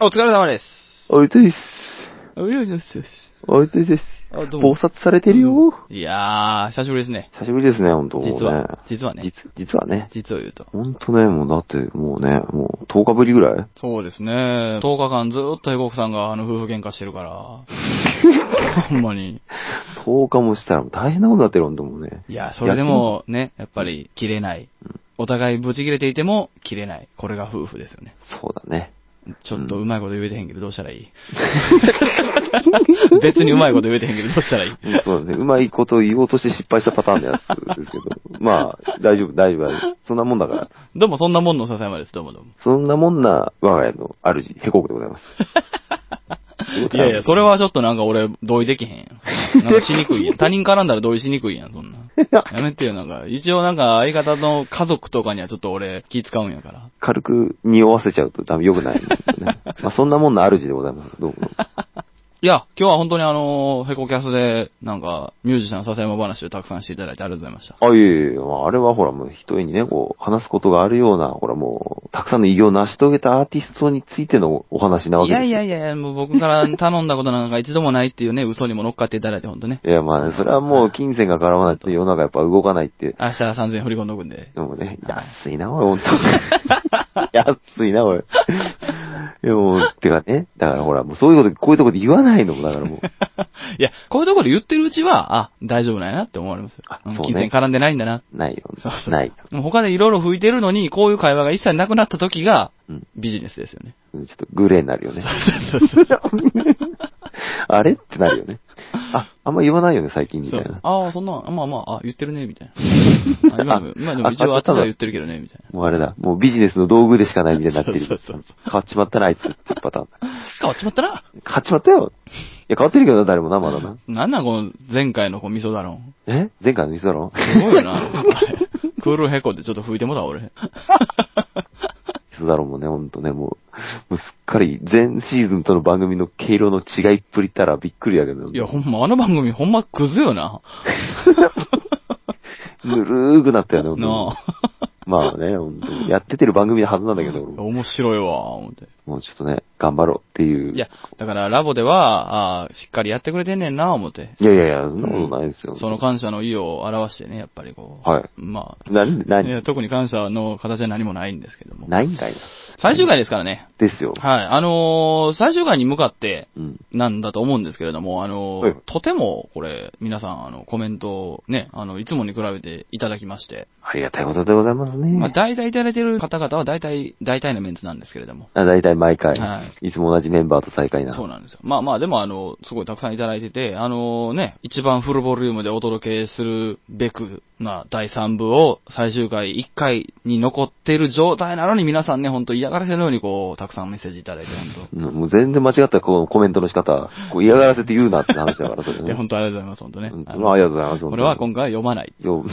お疲れ様です。おいついっす。おいよいよしよし。おいついです。あ、どうも暴。殺されてるよ。いやー、久しぶりですね。久しぶりですね、ほんと。実は、実はね。実、実はね。実を言うと。ほんとね、もうだって、もうね、もう10日ぶりぐらい？そうですね。10日間ずーっとヘコクさんがあの夫婦喧嘩してるから。ほんまに。?10 日もしたら大変なことになってるほんともうね。いや、それでもね、やっぱり切れない。お互いブチ切れていても切れない。これが夫婦ですよね。そうだね。ちょっとうまいこと言えてへんけどどうしたらいい？別にうまいこと言えてへんけどどうしたらいい？うんそうだね。うまいこと言おうとして失敗したパターンのやつですけど。まあ、大丈夫、大丈夫。そんなもんだから。どうもそんなもんの笹山です。どうもどうも。そんなもんな我が家の主、ヘコクでございます。いやいや、それはちょっとなんか俺、同意できへんやん。なんかしにくいやん。他人絡んだら同意しにくいやん、そんな。やめてよ、なんか。一応なんか相方の家族とかにはちょっと俺気使うんやから。軽く匂わせちゃうと多分良くないね。まあそんなもんな主でございます。どうもどうも。いや、今日は本当にあの、ヘコキャスで、なんか、ミュージシャン笹山話をたくさんしていただいてありがとうございました。あ、いえいえ、まあ、あれはほらもう一重にね、こう、話すことがあるような、ほらもう、たくさんの偉業を成し遂げたアーティストについてのお話なわいけですよ。やいやいやいや、もう僕から頼んだことなんか一度もないっていうね、嘘にも乗っかっていただいて本当ね。いや、まあね、それはもう金銭が絡まないと世の中やっぱ動かないって。明日3000円振り込んどくんで。でもね、安いな、おい、ほんと。安いな、おい。いや、もう、てかね、だからほら、もうそういうこと、こういうとこで言わないのも、だからもう。いや、こういうところで言ってるうちは、あ、大丈夫なんやなって思われますよ。うんあそうね金銭絡んでないんだな。ないよ。そうそうない。もう他でいろいろ吹いてるのに、こういう会話が一切なくなった時が、うん。ビジネスですよね。ちょっとグレーになるよね。そうそうそう あれ？ってなるよね。あ、あんま言わないよね、最近みたいな。ああ、そんな、まあまあ、あ、言ってるね、みたいな。あ今でも、今でも一応あっちでは言ってるけどね、みたいな。もうあれだ。もうビジネスの道具でしかないみたいになってる。そうそうそう変わっちまったな、あいつってパターン。変わっちまったな変わっちまったよ。いや、変わってるけどな、誰もな、まだな。なんなんこの前回のこう味噌だろん。え？前回のミスだろ？すごいよな。クールヘコってちょっと吹いてもだ、俺。ミスだろもね、ほんとね、もう、もうすっかり全シーズンとの番組の毛色の違いっぷりったらびっくりやけど。いや、ほんま、あの番組ほんまクズよな。ぬるーくなったよね、ほんとまあね、ほんとにやっててる番組のはずなんだけど、面白いわ、思って。もうちょっとね、頑張ろうっていう。いや、だからラボでは、ああ、しっかりやってくれてんねんな、思って。いやいやいや、そんなことないですよ。その感謝の意を表してね、やっぱりこう。はい。ま何、あ、い何や特に感謝の形は何もないんですけども。ないんかいな。最終回ですからね。ですよ。はい。あのー最終回に向かって、うん。なんだと思うんですけれども、あのーはいとても、これ、皆さん、あの、コメントをね、あの、いつもに比べていただきまして、ありがたいことでございますね。まあ、大体いただいてる方々は大体、大体のメンツなんですけれども。あ大体毎回、、はいつも同じメンバーと再会な。そうなんですよ。まあまあ、でもあの、すごいたくさんいただいてて、あのね、一番フルボリュームでお届けするべくな第3部を最終回1回に残っている状態なのに皆さんね、ほんと嫌がらせのようにこう、たくさんメッセージいただいて、ほんと。うんもう全然間違ったこうコメントの仕方、こう嫌がらせて言うなって話だから、それいや、ね。本当ありがとうございます、本当ねうん。あのまあ、ありがとうございます。これは今回は読まない。よ、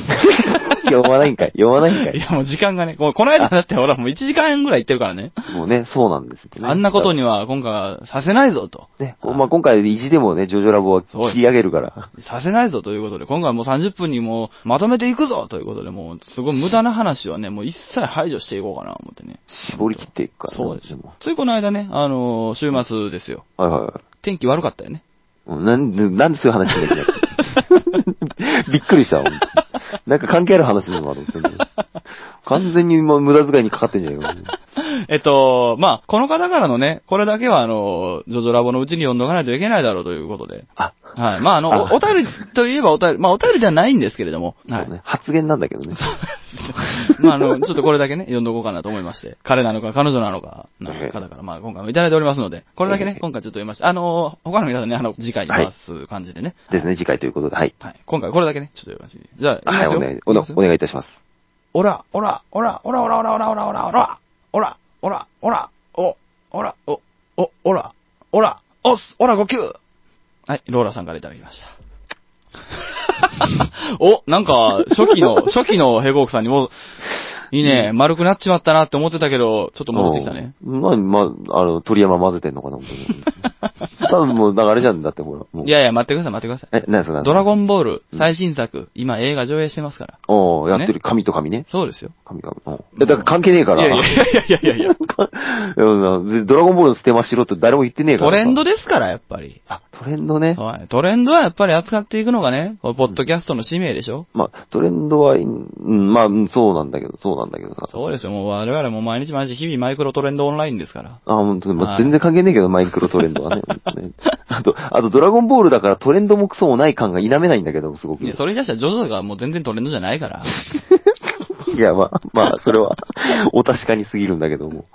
読まないんかい読まないんかいいや、もう時間がね、ここの間だってほら、もう1時間ぐらい行ってるからね。もうね、そうなんですよね。あんなことには今回はさせないぞと。ね、まあ、今回意地でもね、ジョジョラボは切り上げるから。させないぞということで、今回はもう30分にもうまとめていくぞということで、もうすごい無駄な話はね、もう一切排除していこうかな思ってね。絞り切っていくから、ね。そうです。ついこの間ね、あのー週末ですよ。はいはいはい。天気悪かったよね。うんなんで、なんでそういう話しなきない びっくりしたなんか関係ある話なのかと思ってんだけど完全にもう無駄遣いにかかってんじゃんよ。えっと、まあ、この方からのね、これだけはあの、ジョジョラボのうちに読んどかないといけないだろうということで。あ、はい。まあ、あの、あおお便りといえばお便り、まあ、お便りではないんですけれども。はい。ね。発言なんだけどね。まあ、あの、ちょっとこれだけね、読んどこうかなと思いまして。彼なのか、彼女なのか、なええ方から、まあ、今回もいただいておりますので、これだけねえ、え今回ちょっと読みました。あの、他の皆さんね、あの、次回に回す感じでね。ですね、次回ということで。はい。はい。今回これだけね、ちょっと読みました。じゃあ、はい、お願い、お願いいたします。おら、おら、おら、おら、おら、おら、おら、おら、おら、おら、おら、おら、おら、お、おら、お、お、おら、おら、おす、おら、5級はい、ローラさんからいただきました。お、なんか、初期の、初期のヘゴークさんにも、いいね、丸くなっちまったなって思ってたけど、ちょっと戻ってきたね。うん。まあ、まあ、あの、鳥山混ぜてんのかな、本当に。多分もう、だからあれじゃんだってほら。もういやいや、待ってください、待ってください。え、何ですかドラゴン。ンボール最新作、今映画上映してますから。おーやってる。神と神ね。そうですよ。神々。うん。え、だから関係ねえから。いやいやいやいやいやいや。いやなドラゴンボールの捨てましろって誰も言ってねえからさ。トレンドですから、やっぱり。あ、トレンドね。はい。トレンドはやっぱり扱っていくのがね、これポッドキャストの使命でしょ、まあ、トレンドは、うん、まあ、うんそうなんだけど、そうなんだけどさ。そうですよ。もう我々も毎日毎日日々マイクロトレンドオンラインですから。あ、本当に、まあ、はい全然関係ねえけど、マイクロトレンドはね。ねあと、あと、ドラゴンボールだからトレンドもクソもない感が否めないんだけど、すごく。いや、それに出したらジョジョがもう全然トレンドじゃないから。いや、まあ、まあ、それは、お確かにすぎるんだけども。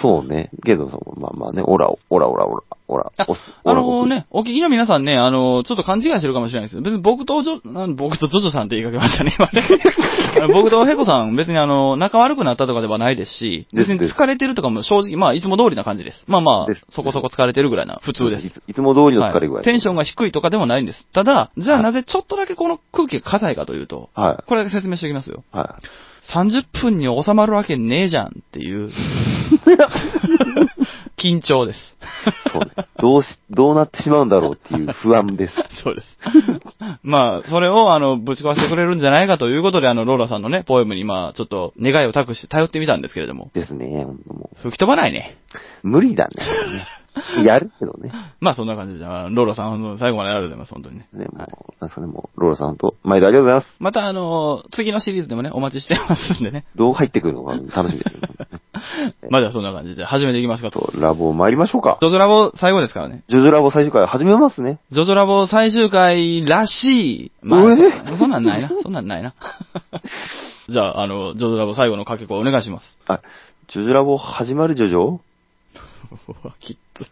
そうね。けどさ、まあまあね、オラ、オラ、オラ、オラ、オラ、オス、オあラのね、お聞きの皆さんね、あの、ちょっと勘違いしてるかもしれないです別に僕とジョ、あ僕とジョジョさんって言いかけましたね、今ね。僕とヘコさん、別にあの、仲悪くなったとかではないですし、別に疲れてるとかも正直、まあ、いつも通りな感じです。まあまあそこそこ疲れてるぐらいな、普通ですい。つも通りの疲れ具合。はいテンションが低いとかでもないんです。ただ、じゃあはいなぜちょっとだけこの空気が硬いかというと、はこれだけ説明しておきますよ。い。は30分に収まるわけねえじゃんっていう、緊張です。い。そうね。どうし、どうなってしまうんだろうっていう不安です。そうです。まあ、それを、あの、ぶち壊してくれるんじゃないかということで、あの、ローラさんのね、ポエムに、まあ、ちょっと、願いを託して頼ってみたんですけれども、ですね。も吹き飛ばないね。う無理だね。やるけどね。まあ、そんな感じで、ローラさん、最後までありがとうございます、本当にね。ね、もはいうなんですかね、もう、ローラさんと、毎度ありがとうございます。また、あの、次のシリーズでもね、お待ちしてますんでね。どう入ってくるのか楽しみですよ。まあ、じゃあそんな感じで、始めていきますかと。と、ラボ参りましょうか。ジョジョラボ最後ですからね。ジョジョラボ最終回始めますね。ジョジョラボ最終回らしい。まあ、うえそそんなんないな。そんなんないな。じゃあ、あの、ジョジョラボ最後の掛け声お願いします。あ、ジョジョラボ始まるジョジョ？うわ、きっつ。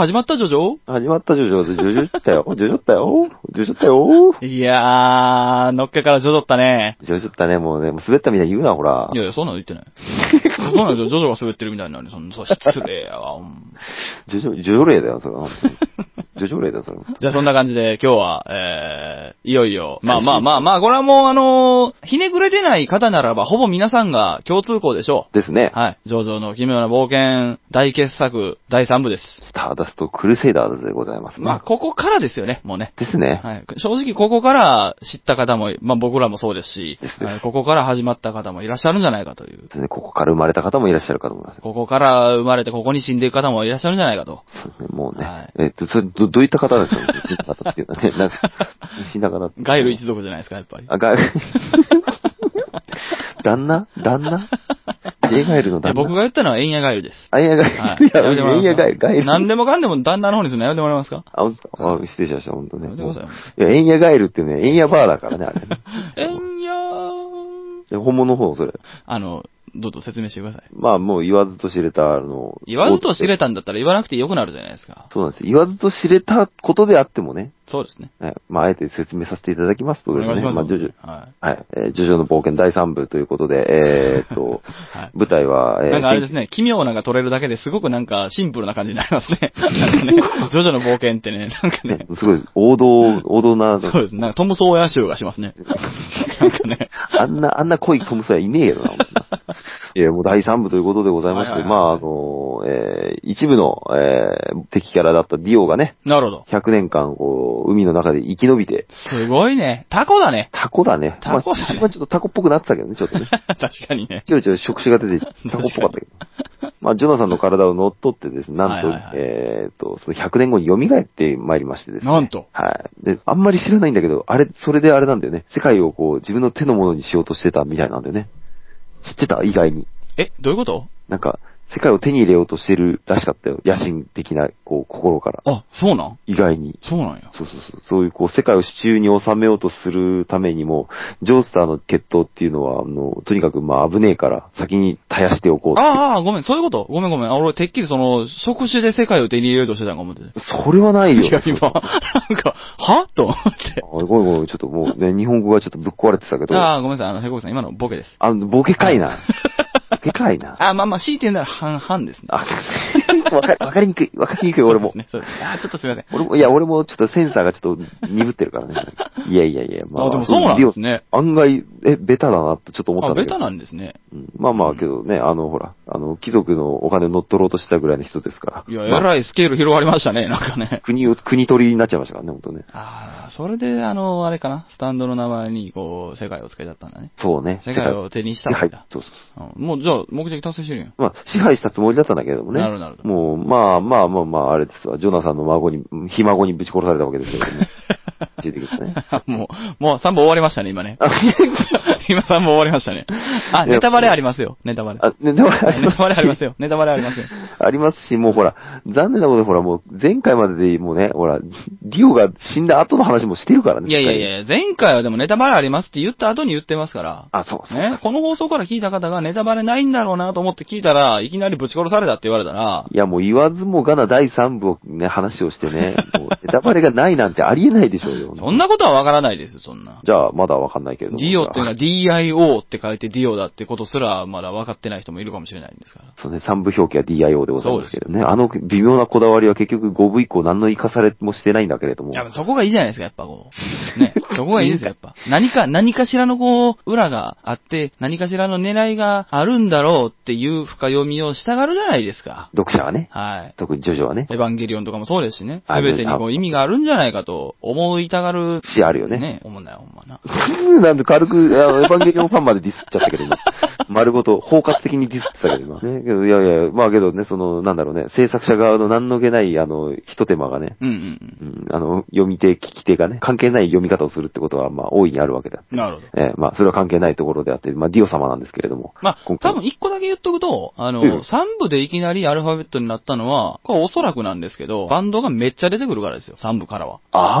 始まったジョジョ？始まったジョジョ、ジョジョったよ。ジョジョったよ。ジョジョったよ。いやー、のっけからジョジョったね。ジョジョったね、もうね、もう滑ったみたいに言うな、ほらい。やいや、そんなの言ってない。そんなのジョジョが滑ってるみたいになるそ失礼やわ。うんジョジョ、ジョジョ霊だよ、それジョジョ霊だよ、それは。じゃあそんな感じで今日は、えー、いよいよ、まあまあまあまあ、これはもうあのーひねくれてない方ならば、ほぼ皆さんが共通項でしょですねう。。はい。ジョジョの奇妙な冒険大傑作第3部です。スターダストクルセイダーズでございますね。まあ、ここからですよね、もうね。ですね。はい。正直ここから知った方も、まあ僕らもそうですしです、ねはいここから始まった方もいらっしゃるんじゃないかという。ですねここから生まれた方もいらっしゃるかと思います。ここから生まれてここに死んでいく方もいらっしゃるんじゃないかと。そうですね、もうね。はいえっと、それ、ど、どういった方ですか？死んだ方っていうのはね。なんか、死んだ方。ガイル一族じゃないですか、やっぱり。あ、ガイル。旦那？旦那 ?J ガイルの旦那？僕が言ったのはエンヤガイルです。あ、いや、ガイル。はい。いや、やめてもらえますいや、ガイル、ガイル。何でもかんでも旦那の方にするのやめてもらえますか？あ、あ、失礼しました、本当ね。やめてくださいや、エンヤガイルってね、エンヤバーだからね、あれね。エンヤー。本物の方、それ。あの、どうぞ説明してください。まあもう言わずと知れた、あの、言わずと知れたんだったら言わなくてよくなるじゃないですか。そうなんです。言わずと知れたことであってもね、そうですね。えまあ、あえて説明させていただきますとおですね、願いします。あ、ジョジョ、はい。はい、えージョジョの冒険第3部ということで、えーっと、はい。舞台は、えーなんかあれですね、奇妙なが取れるだけですごくなんかシンプルな感じになりますね。なんかね、ジョジョの冒険ってね、なんかねね、すごい王道、王道な、そうですね、なんかトム・ソーヤー集がしますね。なんかね、あんな、あんな濃いトムソヤいねえけどな、本当にいや、もう第3部ということでございまして、はいはいはいまあ、あの、えー一部の、えー敵キャラだったディオがね、なるほど。100年間、こう、海の中で生き延びて、すごいね。タコだね。タコだね。タコだねまあ、まあちょっとタコっぽくなってたけどね、ちょっとね。確かにね。ちょいちょい触手が出て、タコっぽかったけど。まあ、ジョナサンの体を乗っ取ってですね、なんと、はいはいはいえっ、と、その100年後に蘇ってまいりましてですね。なんとはい。で、あんまり知らないんだけど、あれ、それであれなんだよね。世界をこう、自分の手のものにしようとしてたみたいなんだよね。知ってた？意外に。え、どういうこと？なんか、世界を手に入れようとしてるらしかったよ。野心的な、こう、心から。あ、そうなん？意外に。そうなんや。そうそうそう。そういう、こう、世界を手中に収めようとするためにも、ジョースターの決闘っていうのは、あの、とにかく、まあ、危ねえから、先に絶やしておこうああ、ごめん、そういうこと？ごめんごめん。あ俺、てっきりその、触手で世界を手に入れようとしてたんか思って。それはないよ。いや、今、なんか、は？と思って。あごめんごめん、ちょっともうね、日本語がちょっとぶっ壊れてたけど、あああ、ごめんなさい。あの、ヘコクさん、今のボケです。の、ボケかいな。ボケかいな。あ、まあまあ、強いて言うなら半々ですね。あ、わかわかりにくい、わかりにくい、俺もそう。ですね。そうですねあーちょっとすみません。俺も、いや、俺もちょっとセンサーがちょっと鈍ってるからね。いやいやいや、あ、でもそうなんですね。案外、え、ベタだなってちょっと思ったあ、んだけど。ベタなんですね。うんまあまあ、けどね、あの、ほら、あの、貴族のお金乗っ取ろうとしたぐらいの人ですから。いや、まあえらいスケール広がりましたね、なんかね。国を、国取りになっちゃいましたからね、本当ね。ああ、それで、あの、あれかな、スタンドの名前に、こう、世界をつけちゃったんだね。そうね。世界を手にしたはいんだ。。そうそううんもう、じゃあ、目的達成してるやん。まあ、支配したつもりだったんだけれどもね。なるほどなるもう、まあまあまあまあ、あれですわ。ジョナサンの孫に、ひ孫にぶち殺されたわけですけどね。出てきてね。もう、もう3本終わりましたね、今ね。あ、今3本終わりましたね。あ、ネタバレありますよ、ネタバレ。あネタバレありますネタバレありますよ、ネタバレありますよ。ありますし、もうほら、残念なことでほら、もう前回まででもうね、ほら、ディオが死んだ後の話もしてるからね。いやいやい。や、前回はでもネタバレありますって言った後に言ってますから。あ、そうそう。ね、この放送から聞いた方がネタバレないんだろうなと思って聞いたら、いきなりぶち殺されたって言われたら、いや、もう言わずもがな第3部をね、話をしてね、もう ネタバレがないなんてありえないでしょうよ。そんなことはわからないですよ、そんな。じゃあ、まだわかんないけれども。ディオっていうのは DIO って書いてディオだってことすらまだ分かってない人もいるかもしれないんですから。そうね、3部表記は DIO でございますけどね。あの微妙なこだわりは結局5部以降何の活かされもしてないんだけれどもい。や、そこがいいじゃないですか、やっぱこう。ね。そこがいいですよ、やっぱ。何か、何かしらのこう、裏があって、何かしらの狙いがあるんだろうっていう深読みをしたがるじゃないですか。読者はね。はい。特にジョジョはね。エヴァンゲリオンとかもそうですしね。あすべてにこう意味があるんじゃないかと思いたがる。節あるよね。ね。思んない、ほんまな。なんで軽く、エヴァンゲリオンファンまでディスっちゃったけど、今。丸ごと、包括的にディスってたけど、今。ね。けど、いやいや、まあけどね、その、なんだろうね、制作者側の何の気ない、あの、一手間がね、うんうんうん、あの、読み手、聞き手がね、関係ない読み方をするってことは、まあ、大いにあるわけだ。うん。なるほど。ええまあ、それは関係ないところであって、まあ、ディオ様なんですけれども。まあ、多分一個だけ言っとくと、あの、うん三部でいきなりアルファベットになったのは、これおそらくなんですけど、バンドがめっちゃ出てくるからですよ、三部からは。あ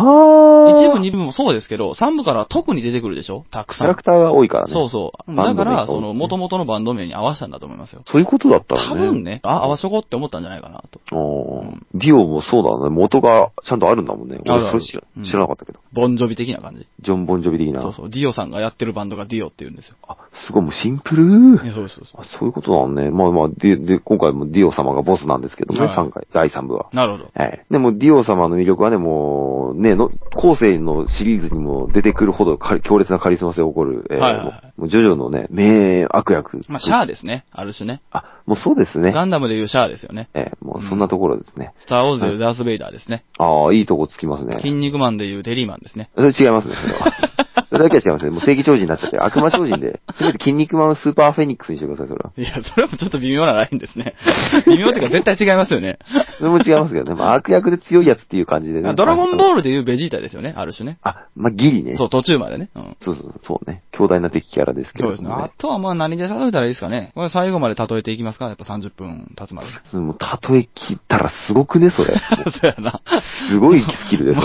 あ一部、二部もそうですけど、三部からは特に出てくるでしょ？たくさんキャラク。ターが多いからね。そうそう。だから、その、元々のバンド名に合わせたんだと思いますよ。そういうことだった多のね。分ね、あ、合わせとこうって思ったんじゃないかなと。おーディオもそうだね。元がちゃんとあるんだもんね。俺それ知らなかったけど。ボンジョビ的な感じ。ジョン・ボンジョビ的な。そうそう。ディオさんがやってるバンドがディオって言うんですよ。あ、すごいもうシンプル。ねそうそうそうあ。そういうことなんね。まあまあ、で、で、今回もディオ様がボスなんですけどね、はい3回、第3部は。なるほど。はい。でも、ディオ様の魅力はね、もう、ね、の、後世のシリーズにも出てくるほどか強烈なカリスマ性を誇る、えーはいはいはいもう、ジョジョのね、名悪役。まあ、シャアですね。ある種ね。あ、もうそうですね。ガンダムでいうシャアですよね。えーもうそんなところですね。スターウォーズでいうダース・ベイダーですね。ああ、いいとこつきますね。筋肉マンでいうテリーマンですね。それ違いますね、それは。それだけは違いますね。もう正義超人になっちゃって、悪魔超人で、せめて筋肉マンスーパーフェニックスにしてください、それは。いや、それもちょっと微妙なラインですね。微妙っていうか絶対違いますよね。それも違いますけどね。まあ、悪役で強いやつっていう感じでね。ドラゴンボルールでいうベジータですよね、ある種ね。あ、まあ、ギリね。そう、途中までね。うん。そうそうそうね。強大な敵キャラですけど、そうですね。あとはまあ何で例えたらいいですかね。これ最後まで例えていきますか？やっぱ30分経つまで。もう、例え切ったらすごくね、それ。そうやな。すごいスキルですよ。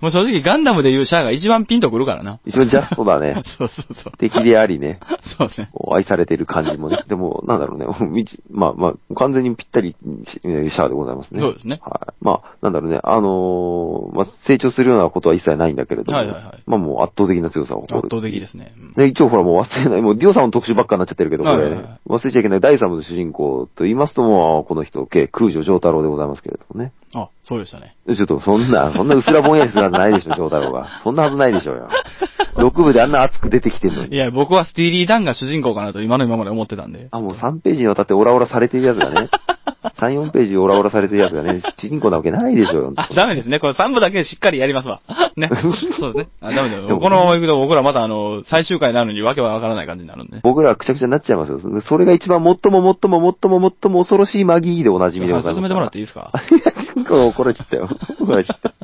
もう正直ガンダムでいうシャアが一番ピンとくるからな。一番ジャストだね。そうそうそう。敵でありね、そうですね。愛されてる感じもね。でも、なんだろうね、まあまあ、完全にぴったりしシャアでございますね。そうですねはい。まあ、なんだろうね、あのーまあ、成長するようなことは一切ないんだけれども、はいはいはいまあもう圧倒的な強さを誇る。圧倒的ですね。うんで、一応ほらもう忘れない、もうディオさんの特集ばっかになっちゃってるけど、これ、はいはいはい忘れちゃいけない第三部の主人公と言いますともう、この人、計空女上太郎でございますけれどもね。あ、そうでしたね。ちょっとそんな、そんな薄らぼんやりするはずないでしょ、上太郎が。そんなはずないでしょうよ。6部であんな熱く出てきてんのに。いや、僕はスティーリー・ダンが主人公かなと今の今まで思ってたんで。あ、もう3ページにわたってオラオラされてるやつがね。3、4ページオラオラされてるやつがね、主人公なわけないでしょうよ。あ、ダメですね。これ3部だけしっかりやりますわ。ね。そうですね。あ、ダメだよ。このまま行くと僕らまたあの、最終回になるのにわけはわからない感じになるんで。僕らはくちゃくちゃになっちゃいますよ。それが一番最も最も最も最も恐ろしいマギーでおなじみでございます。進めてもらっていいですか？怒られちゃったよ。怒られちゃった。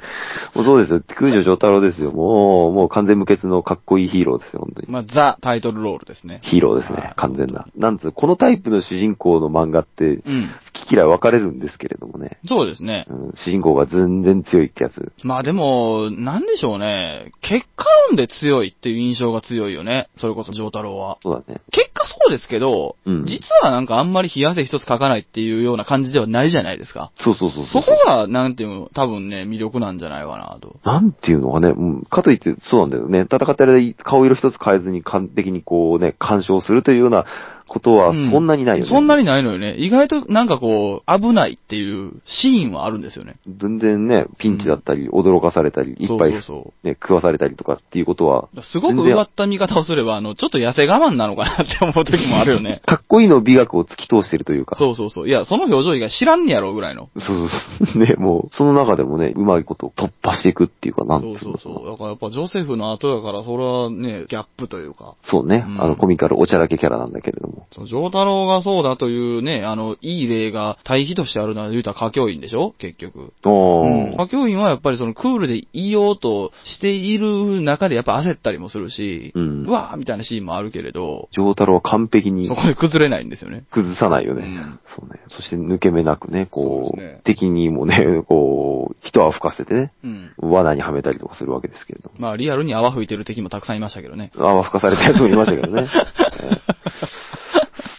もうそうですよ。空女上太郎ですよ。もう、もう完全無欠のかっこいいヒーローですよ、本当に。まあ、ザ・タイトルロールですね。ヒーローですねはい。完全な。なんつう、このタイプの主人公の漫画って、うん。好き嫌い分かれるんですけれどもね。そうですね。うん、主人公が全然強いってやつ。まあでも、なんでしょうね。結果論で強いっていう印象が強いよね。それこそ、ジョータロウは。そうだね。結果そうですけど、うん実はなんかあんまり冷や汗一つかかないっていうような感じではないじゃないですか。そうそうそうそこが、なんていうの、多分ね、魅力なんじゃないかなと。なんていうのかね、うん、かといってそうなんだよね。戦ってる間顔色一つ変えずに完璧にこうね、干渉するというようなことはうんそんなにないよね。そんなにないのよね。意外となんかこう、危ないっていうシーンはあるんですよね。全然ね、ピンチだったり、驚かされたり、いっぱい、ね、食わされたりとかっていうことは。すごく奪った見方をすれば、あの、ちょっと痩せ我慢なのかなって思う時もあるよね。かっこいいの美学を突き通してるというか。そうそうそう。いや、その表情以外知らんねやろぐらいの。そうそうそう。ね、もう、その中でもね、うまいこと突破していくっていうかなんていそうのそうそう。だからやっぱジョセフの後やから、それはね、ギャップというか。そうね、うんあの、コミカルおちゃらけキャラなんだけれども。そう、ジョータロウがそうだというね、あの、いい例が対比としてあるのは言うたら歌教員でしょ？結局。うん。歌教員はやっぱりそのクールでいようとしている中でやっぱ焦ったりもするし、うんうわーみたいなシーンもあるけれど、上太郎は完璧にそこで崩れないんですよね。崩さないよね。うんそうね。そして抜け目なくね、こう、そうですね敵にもね、こう、人は吹かせてね、うん。罠にはめたりとかするわけですけれども。まあリアルに泡吹いてる敵もたくさんいましたけどね。泡吹かされたやつもいましたけどね。えー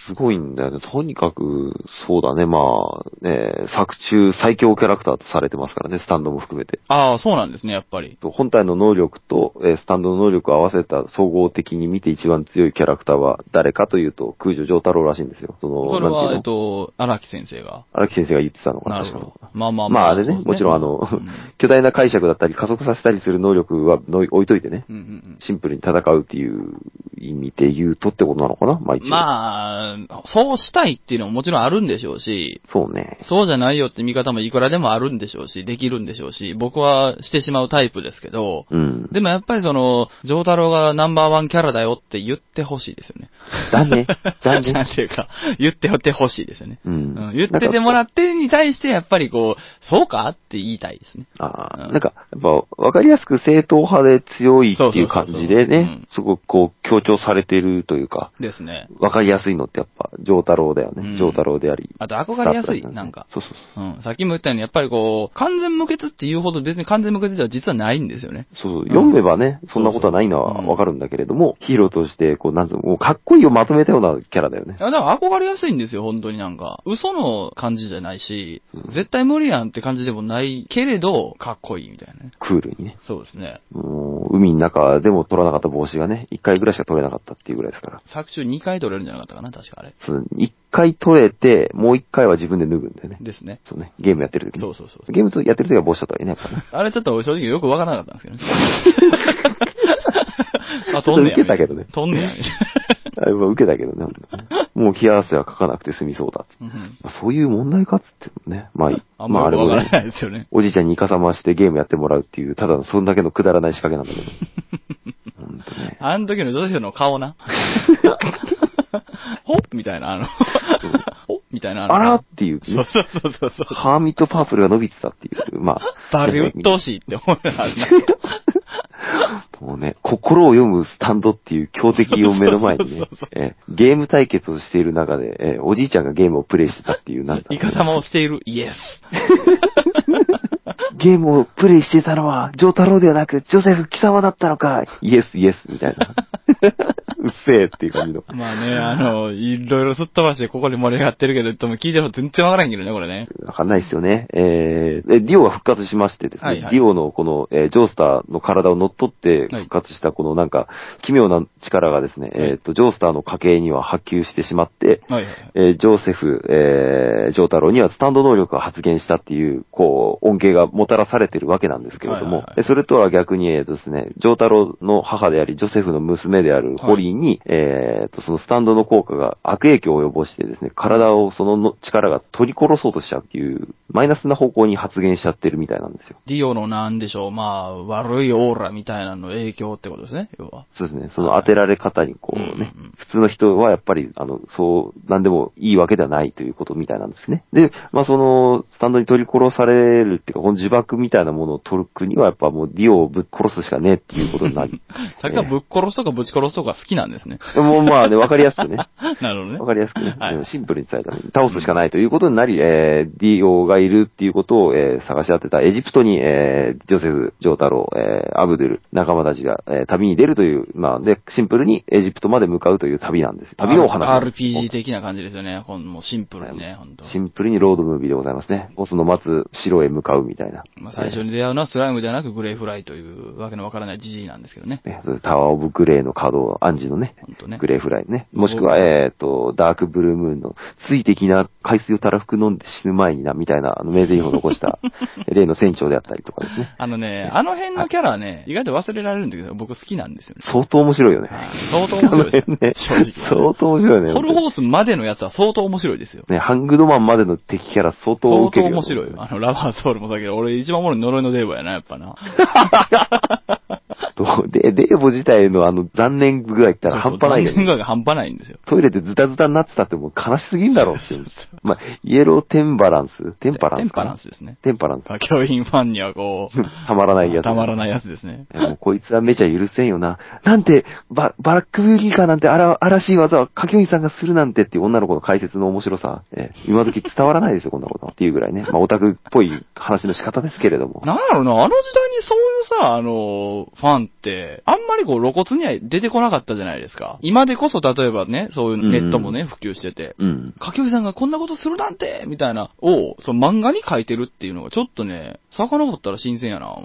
すごいんだよね。とにかく、そうだね、まあ、ね、作中最強キャラクターとされてますからね、スタンドも含めて。ああ、そうなんですね、やっぱり。本体の能力と、えースタンドの能力を合わせた総合的に見て一番強いキャラクターは誰かというと、空女上太郎らしいんですよ。その、それは、えっと、荒木先生が。荒木先生が言ってたのかな。なるほど。まあまあまああれね、そうですもちろんあの、うん 巨大な解釈だったり加速させたりする能力はの置いといてね、うんうんシンプルに戦うっていう意味で言うとってことなのかなまあ一応。うん。まあ、そうしたいっていうのももちろんあるんでしょうし、そうね。そうじゃないよって見方もいくらでもあるんでしょうし、できるんでしょうし、僕はしてしまうタイプですけど、うん。でもやっぱりその、ジョータロウがナンバーワンキャラだよって言ってほしいですよね。だね。だね。なんていうか、言ってほしいですよね。ううんん、言っててもらってに対してやっぱりこう、そうかって言いたいですね。ああ、うんなんか、やっぱ、わかりやすく正統派で強いっていう感じでねん、すごくこう、強調されているというか、ですね。わかりやすいのってやっぱ、上太郎だようんね。上太郎であり。あと憧れやすい、なんか。そうそうそう。うん。さっきも言ったように、やっぱりこう、完全無欠っていうほど別に完全無欠では実はないんですよね。そう、読めばね、そんなことはないのはわかるんだけれども、ヒーローとして、こう、なんつうの、もうかっこいいをまとめたようなキャラだよねい。や、だから憧れやすいんですよ、本当になんか。嘘の感じじゃないし、うん絶対無理やんって感じでもないけれど、かっこいいみたいなね。クールにね。そうですね。もう、海の中でも取らなかった帽子がね、一回ぐらいしか取れなかったっていうぐらいですから。作中2回取れるんじゃなかったかな、確かあれ。その一回取れて、もう一回は自分で脱ぐんだよね。ですね。そうね、ゲームやってる時に。そうそうそう。ゲームやってる時は帽子だったらいいね、やっぱね。あれちょっと正直よくわからなかったんですけどね。あ、ちょっと受けたけどね飛んねや、あ受けたけどね。もう冷や汗はかかなくて済みそうだ。うんまあそういう問題かっつってもね。まああんままああれもね、いですよね。おじいちゃんにイカサマしてゲームやってもらうっていう、ただのそんだけのくだらない仕掛けなんだけど。ね。あの時のジョセフの顔な。ほっみたいな、あの、ほっみたいな。のあらっていう、そうね、そうそうそうそう。ハーミットパープルが伸びてたっていう、まあ。バリ鬱陶しいって思うな。もうね、心を読むスタンドっていう強敵を目の前にねゲーム対決をしている中で、えーおじいちゃんがゲームをプレイしてたっていう、なんだろうイカ様をしているイエス。ゲームをプレイしていたのは、ジョータロウではなく、ジョセフ貴様だったのかイエス、イエス、みたいな。うっせえっていう感じの。まあね、あの、いろいろすっ飛ばしてここで盛り上がってるけど、でも聞いてるの全然わからんけどね、これね。わかんないですよね。えー、えディオが復活しましてですね、はいはいディオのこの、えージョースターの体を乗っ取ってはい復活したこのなんか、奇妙な力がですね、えっ、と、ジョースターの家系には波及してしまって、はいはい。えージョーセフ、えージョータロウにはスタンド能力が発現したっていう、こう、恩恵がもたらされてるわけなんですけれども、はいはいはいそれとは逆に、えーとですね、ジョータロウの母であり、ジョセフの娘であるホリーに、えーと、そのスタンドの効果が悪影響を及ぼしてですね、体をそのの力が取り殺そうとしちゃうっていう、マイナスな方向に発言しちゃってるみたいなんですよ。ディオのなんでしょう、まあ、悪いオーラみたいなの影響ってことですね、要は。そうですね。その当てられ方にこうね、うんうんうん普通の人はやっぱり、あの、そう、なんでもいいわけではないということみたいなんですね。で、まあその、スタンドに取り殺されるっていうか、この呪縛みたいなものを解くにはやっぱもうディオをぶっ殺すしかねえっていうことになり。さっきからぶっ殺すとかぶち殺すとか好きなんですね。もうまあね、わかりやすくね。なるほどね。わかりやすくね、はいシンプルに伝えたら、倒すしかないということになり、えー、ディオがいるっていうことを、えー探し当てたエジプトに、えー、ジョセフ、ジョータロウ、えー、アブドゥル、仲間たちが、えー旅に出るという、まあ、で、シンプルにエジプトまで向かうという旅なんです。旅のお話 RPG 的な感じですよね。ほんもうシンプルにね、ほんと。シンプルにロードムービーでございますね。ボスの待つ城へ向かうみたいな。まあ、最初に出会うのはスライムではなくグレイフライというわけのわからないジジイなんですけどね。ね、タワーオブグレーのカード、暗示のね、ね、グレーフライね。もしくは、えっ、と、ダークブルームーンの、水的な海水をたらふく飲んで死ぬ前にな、みたいな、あの、名台詞を残した、例の船長であったりとかですね。あのね、あの辺のキャラはね、意外と忘れられるんだけど、僕好きなんですよね。相当面白いよね。相当面白いね正直相当面白いよね。ホルホースまでのやつは相当面白いですよ。ね、ハングドマンまでの敵キャラ相当相当受けるよ面白いよ。あの、ラバーソウルもそうだけど、俺一番おもろい呪いのデーボやな、やっぱな。で、デーボ自体のあの残念具合ったら半端ないよ残念ね。具合が半端ないんですよ。トイレでズタズタになってたってもう悲しすぎんだろうっていう。まあ、イエローテンバランス？テンパランステンパランスですね。テンパランス。教員ファンにはこう、たまらないやつ。たまらないやつですね。もうこいつはめちゃ許せんよな。なんて、ババラックビューティーカーなんて荒々しい技は歌教員さんがするなんてっていう女の子の解説の面白さ、えー今時伝わらないですよ、こんなこと。っていうぐらいね。まあ、オタクっぽい話の仕方ですけれども。なんだろうな、あの時代にそういうさ、あの、ファンって、あんまりこう露骨には出てこなかったじゃないですか。今でこそ例えばね、そういうネットもね、普及してて、うん。かきおじさんがこんなことするなんてみたいな、を、その漫画に書いてるっていうのがちょっとね、遡ったら新鮮やな、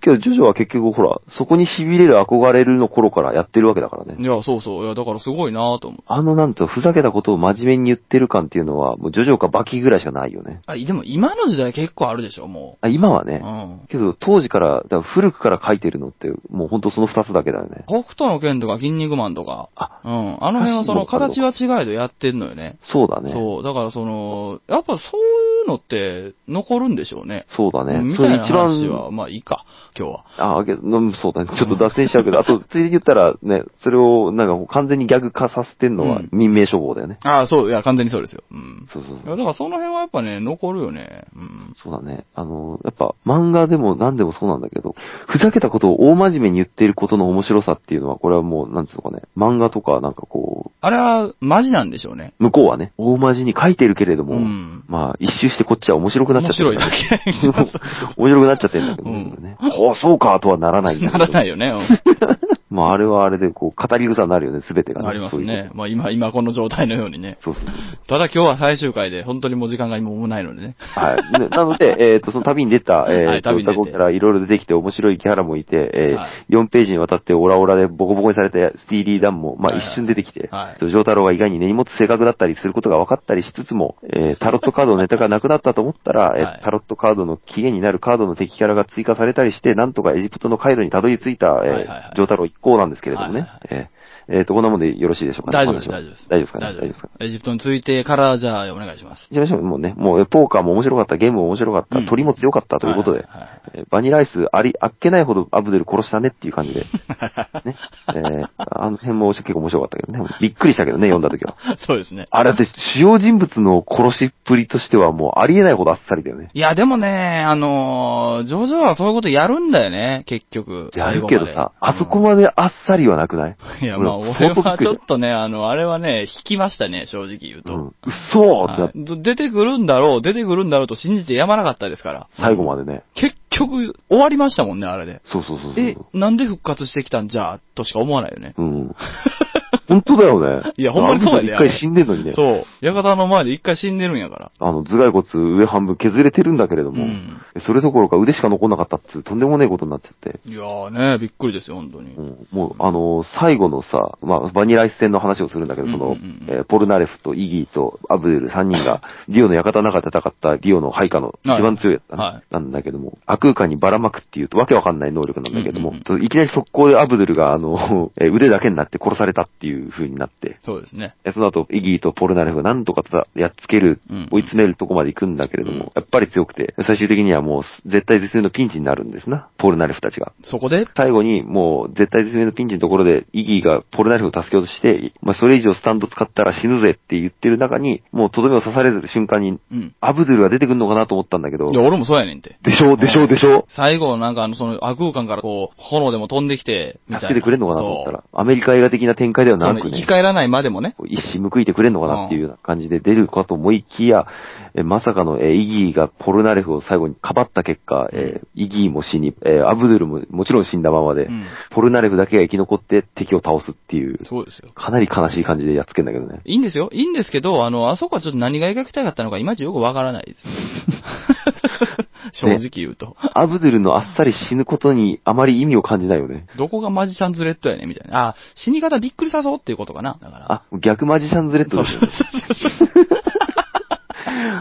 けど、ジョジョは結局ほら、そこに痺れる憧れるの頃からやってるわけだからね。いや、そうそう。いや、だからすごいなと思う。あのなんと、ふざけたことを真面目に言ってる感っていうのは、もうジョジョかバキぐらいしかないよね。あ、でも今の時代結構あるでしょ、もあ今はう。うね。ん。けど、当時から、だから古くから書いてるのって、もうほんとその二つだけだよね。北斗の剣とか筋肉マンとか、あ、うん。あの辺はその形は違いでやってんのよね。そうだね。そう。だからその、やっぱそういうのって残るんでしょうね。そうだね。みたいな話は、まあいいか、今日は。あ、あけど、うんそうだね。ちょっと脱線しちゃうけど、あと、ついでに言ったらね、それを、なんか完全にギャグ化させてんのはうん民命処方だよね。ああ、そう、いや、完全にそうですよ。うん。そうそういや、そう。だからその辺はやっぱね、残るよね。うん。そうだね。あの、やっぱ漫画でも何でもそうなんだけど、ふざけたことを大真面目に言っていることの面白さっていうのは、これはもう、なんつうのかね、漫画とかなんかこあれは、マジなんでしょうね。う、向こうはね、大真面目に書いてるけれども、うんまあ、一周してこっちは面白くなっちゃってる面白い。面白くなっちゃってるんだけどうんね。ああ、そうか、とはならない。ならないよね。うん まあ、あれはあれで、こう、語り草になるよね、すべてがね。ありますそういうね。まあ今、今この状態のようにね。そうそう。ただ今日は最終回で、本当にもう時間が今もうないのでね。はい。ねなので、えっ、と、その旅に出た、えはっ、と、い旅に出てタコキャラいろいろ出てきて面白いキャラもいて、えーはい4ページにわたってオラオラでボコボコにされたスティーリーダンも、まあ一瞬出てきて、はいジョー太郎が意外に根に持つ性格だったりすることが分かったりしつつも、えータロットカードのネタがなくなったと思ったら、えーはいタロットカードの起源になるカードの敵キャラが追加されたりして、なんとかエジプトの回路にたどり着いた、えーはいはいはいジョー太郎一行なんですけれどもね。はいはいえーえーと、こんなもんでよろしいでしょうかね。大丈夫です、大丈夫です。大丈夫ですかね？大丈夫ですか？エジプトについてから、じゃあ、お願いします。じゃあ、もうね、もう、ポーカーも面白かった、ゲームも面白かった、うん鳥も強かったということで、はいはいはいえーバニラアイスあり、あっけないほどアブデル殺したねっていう感じで、ね、えーあの辺も結構面白かったけどね、びっくりしたけどね、読んだ時は。そうですね。あれだって主要人物の殺しっぷりとしてはもうありえないほどあっさりだよね。いや、でもね、あのー、ジョジョはそういうことやるんだよね、結局。やるけどさ、あそこまであっさりはなくない？いや、俺まあ、俺はちょっとね、あの、あれはね、引きましたね、正直言うと。うん。嘘ってなって、はいど出てくるんだろう、出てくるんだろうと信じてやまなかったですから。最後までね。結局、終わりましたもんね、あれで。そうそうそうそう。え、なんで復活してきたんじゃあ、としか思わないよね。うん。本当だよね。いやほんまにそうやで一回死んでんのにね。そう。館の前で一回死んでるんやから。あの、頭蓋骨上半分削れてるんだけれども、うんそれどころか腕しか残んなかったっつう、とんでもねえことになっちゃって。いやーね、びっくりですよ、本当に。うんもう、あの最後のさ、まあ、バニラアイス戦の話をするんだけど、その、うんうんうんえーポルナレフとイギーとアブデル3人が、リオの館の中で戦ったリオの配下の一番強いやつだね、はいなんだけども、悪空間にばらまくっていうとわけわかんない能力なんだけども、うんうんいきなり速攻でアブデルが、あの、えー腕だけになって殺されたっていう風になって、そうですね。えその後、イギーとポルナレフが何とかたやっつける、うん追い詰めるとこまで行くんだけれども、うんやっぱり強くて、最終的にはもう絶対絶命のピンチになるんですな、ポルナレフたちが。そこで、最後にもう絶対絶命のピンチのところで、イギーがポルナレフを助けようとして、まあそれ以上スタンド使ったら死ぬぜって言ってる中に、もうとどめを刺される瞬間に、うん。アブドゥルが出てくるのかなと思ったんだけどい、や、俺もそうやねんて。でしょ？う、でしょ？う、でしょ？う。最後、なんかあの、その、悪空間からこう、炎でも飛んできて、みたいな。助けてくれんのかなと思ったら、アメリカ映画的な展開ではなくね、返らないまでもね。一矢報いてくれんのかなっていうような感じで出るかと思いきや、えまさかの、えイギーがポルナレフを最後にかばった結果、えイギーも死に、えアブドゥルももちろん死んだままで、うんポルナレフだけが生き残って敵を倒すっていう、そうですよ。かなり悲しい感じでやっつけんだけどね。いいんですよ。いいんですけど、あの、あそこはちょっと何が描きたかったのか、いまいちよくわからないです。正直言うと。アブドゥルのあっさり死ぬことにあまり意味を感じないよね。どこがマジシャンズレッドやねんみたいな。あ、死に方びっくりさそうっていうことかな。だから。あ、逆マジシャンズレッドそうですよね。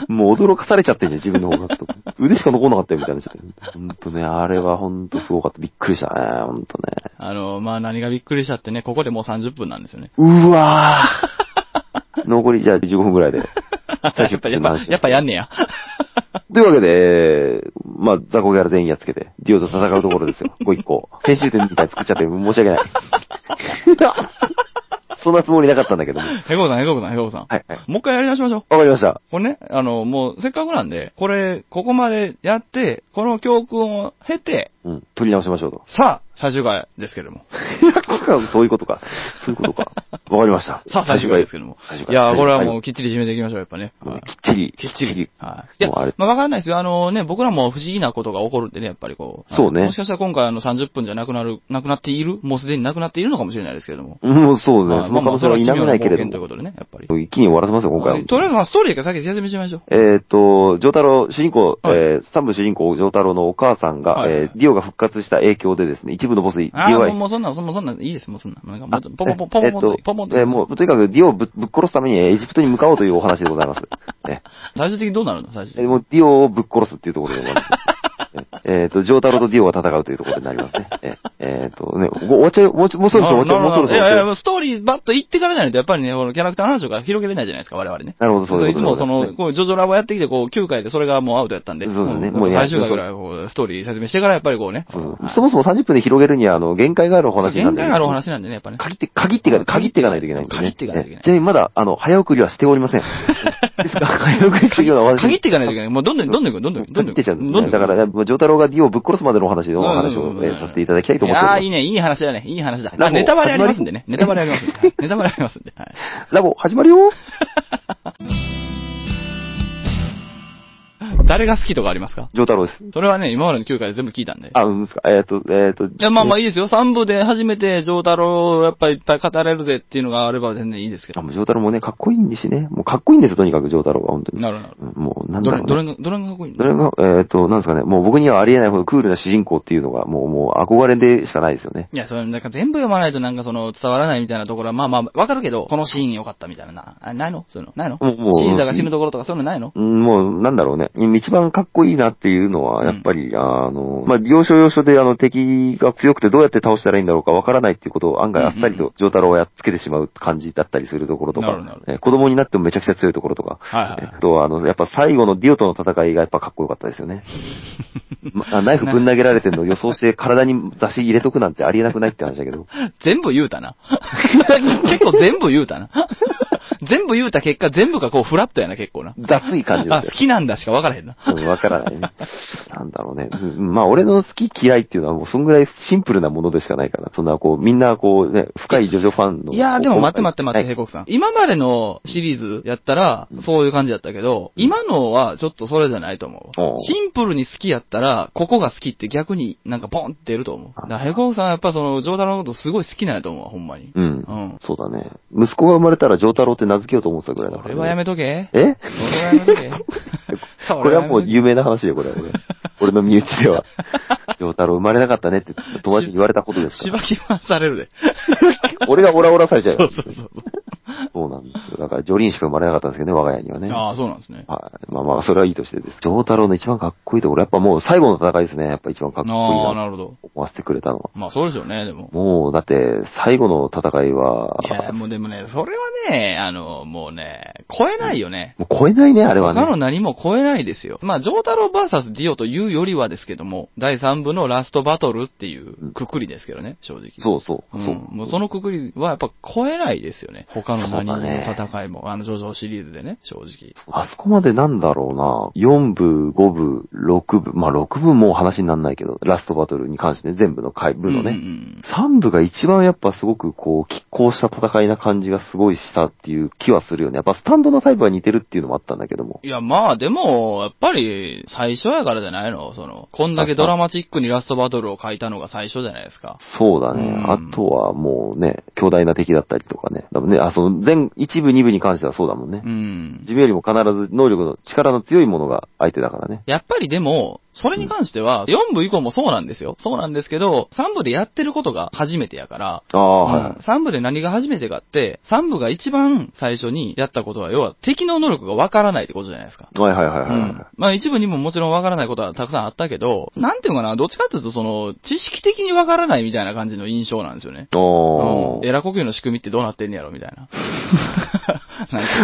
もう驚かされちゃってんじゃん、自分の方が。腕しか残んなかったよ、みたいになっちゃって。ほんとね、あれはほんとすごかった。びっくりしたね、ほんとね。あの、まあ、何がびっくりしたってね、ここでもう30分なんですよね。うわぁ。残りじゃあ15分ぐらいで。やっぱ、やっぱ、やっぱやんねや。というわけで、まあ、ザコギャラ全員やっつけて、ディオと戦うところですよ。ご一個。編集点みたいに作っちゃって申し訳ない。そんなつもりなかったんだけども。ヘゴさん、ヘゴさん、ヘゴさん。はいはい。もう一回やり直しましょう。わかりました。これね、あの、もう、せっかくなんで、これ、ここまでやって、この教訓を経て、うん。取り直しましょうと。さあ、最終回ですけれども。そういうことか。そういうことか。わかりました。さあ、最終回ですけどもいや、これはもはうきっちり締めていきましょう、やっぱね。きっちり。きっちり。はい。いや、まあわからないですよ。あのね、僕らも不思議なことが起こるんでね、やっぱりこう。そうねもしかしたら今回あの30分じゃなくなる、なくなっているもうすでになくなっているのかもしれないですけれども。うん、そうね。まあその可能性は否めないけれども。ということでね、やっぱり。一気に終わらせますよ、今回は。とりあえずまあストーリーから先説明しましょう。えっ、と、ジョータロ、主人公、はいえー、三部主人公、ジョータロのお母さんが、はいえー、ディオが復活した影響でですね、一部のボス、ああ、もう DIY。もうそんな、もうそんな、いいです、もうそんな。なんポポポポポポンと、ポポンと。えーもう、とにかくディオをぶぶっ殺すためにエジプトに向かおうというお話でございます。ね 最終的にどうなるの？最終的に。えーもうディオをぶっ殺すっていうところでございます。えっと、ジョータロとディオが戦うというところになりますね。ええーとね、終わっちゃう、もうもうそろそろ、もうちょもうそろそろ。いやいや、ストーリーバッと言ってからじゃないと、やっぱりね、このキャラクターの話とか広げれないじゃないですか、我々ね。なるほど、そういういつもその、ねこう、ジョジョラボやってきて、こう、9回でそれがもうアウトやったんで。そうだねんもうや最終回ぐらい、こう、ストーリー説明してから、やっぱりこうね。そもそも30分で広げるには、あの、限界があるお話なんで。限界があるお話なんでね、やっぱね。限って、限っていかない、限っていかないといけないんでね。限っていかないといけないえちなみにまだ、あの、早送りはしておりません。ですから、早送りしてるような。限っていかないといけない。もうどんどん、どんどんどんどんどんどん。どんどんだから、ね、ジョータロがディオをぶっ殺すまでのお話のお話を、させていただきたいと思っておいやー、りまいいね、いい話だね。いい話だ。ネタバレありますんでね。ネタバレありますんで。はい ネタバレありますんで。ラボ、始まるよ誰が好きとかありますか？ジョータロです。それはね、今までの9回で全部聞いたんで。あ、うんですか？えっ、と、えっ、と。いや、まあまあいいですよ。3部で初めて、ジョータロをやっぱりいっぱい語れるぜっていうのがあれば全然いいですけど。あ、もうジョータロもね、かっこいいんですしね。もうかっこいいんですよ、とにかくジョータロが、本当に。なるほどもう、なんどれ、だろう、ね。どれが、どれがかっこいいの？どれが、えっ、と、なんですかね、もう僕にはありえないほどクールな主人公っていうのが、もう、もう憧れでしかないですよね。いや、それ、なんか全部読まないとなんかその伝わらないみたいなところは、まあまあ、わかるけど、このシーン良かったみたいなな。あ、ないの？そういうの？ないの？もうもうシーザーが死ぬところとかそういうのないの？うん、もう、なんだろうね。一番かっこいいなっていうのは、やっぱり、あの、まあ、要所要所であの敵が強くてどうやって倒したらいいんだろうかわからないっていうことを案外あっさりとジョータロをやっつけてしまう感じだったりするところとか子供になってもめちゃくちゃ強いところとか、はいはいはいえっと、あの、やっぱ最後のディオとの戦いがやっぱかっこよかったですよね。ま あナイフぶん投げられてるのを予想して体に雑誌入れとくなんてありえなくないって話だけど。全部言うたな。結構全部言うたな。全部言うた結果、全部がこうフラットやな、結構な。雑い感じだあ、好。きなんだしか分からへんな。うんわからないね。なんだろうね。うんまあ、俺の好き嫌いっていうのはもうそんぐらいシンプルなものでしかないから。そんなこう、みんなこうね、深いジョジョファンの。いやーでも待って待って待って、はいヘコクさん。今までのシリーズやったら、そういう感じだったけど、今のはちょっとそれじゃないと思うシンプルに好きやったら、ここが好きって逆になんかポンって出ると思う。だからヘコクさんはやっぱその、ジョータロのことすごい好きなんやと思うわ、ほんまに。うん。うん。そうだね。息子が生まれたらジョータロって名付けようと思ってたぐらいだから、ね。これはやめとけ。え？それはやめとけ。これはもう有名な話よ、これは俺。俺の身内では。ジョータロ生まれなかったねって友達に言われたことですかしばき回されるで。ら。俺がオラオラされちゃうよ。そうそうそう。そうなんですよ。だから、ジョリーンしか生まれなかったんですけどね、我が家にはね。ああ、そうなんですね。はい。まあまあ、それはいいとしてです。ジョータロの一番かっこいいところ、やっぱもう最後の戦いですね。やっぱ一番かっこいいああ、ななるほど。思わせてくれたのは。まあそうでしょうね、でも。もう、だって、最後の戦いは、いや、もうでもね、それはね、あの、もうね、超えないよね。もう超えないね、あれは他のね。何も超えないですよ。まあ、ジョータロバーサスディオというよりはですけども、第3部のラストバトルっていうくくりですけどね、正直。そうそう。うんそう。もうそのくくりはやっぱ超えないですよね。他の何のそうだね戦いも、あの、ジョジョシリーズでね、正直。あそこまでなんだろうな。4部、5部、6部、まあ6部もう話にならないけど、ラストバトルに関してね、全部の回部のね。うんうん3部が一番やっぱすごくこう、拮抗した戦いな感じがすごいしたっていう気はするよね。やっぱスタンドのタイプが似てるっていうのもあったんだけども。いや、まあでも、やっぱり、最初やからじゃないの？その、こんだけドラマチックにラストバトルを書いたのが最初じゃないですか。そうだね。うんあとはもうね、強大な敵だったりとかね。ね、あ、その、全、1部、2部に関してはそうだもんね。うん。自分よりも必ず能力の、力の強いものが相手だからね。やっぱりでも、それに関しては、4部以降もそうなんですよ。そうなんですけど、3部でやってることが初めてやから、ああ、はい、うん3部で何が初めてかって、3部が一番最初にやったことは、要は敵の能力がわからないってことじゃないですか。はいはいはいはいはい。うんまあ一部にももちろんわからないことはたくさんあったけど、なんていうのかな、どっちかっていうとその、知識的にわからないみたいな感じの印象なんですよね。おー。うんエラ呼吸の仕組みってどうなってんねやろみたいな。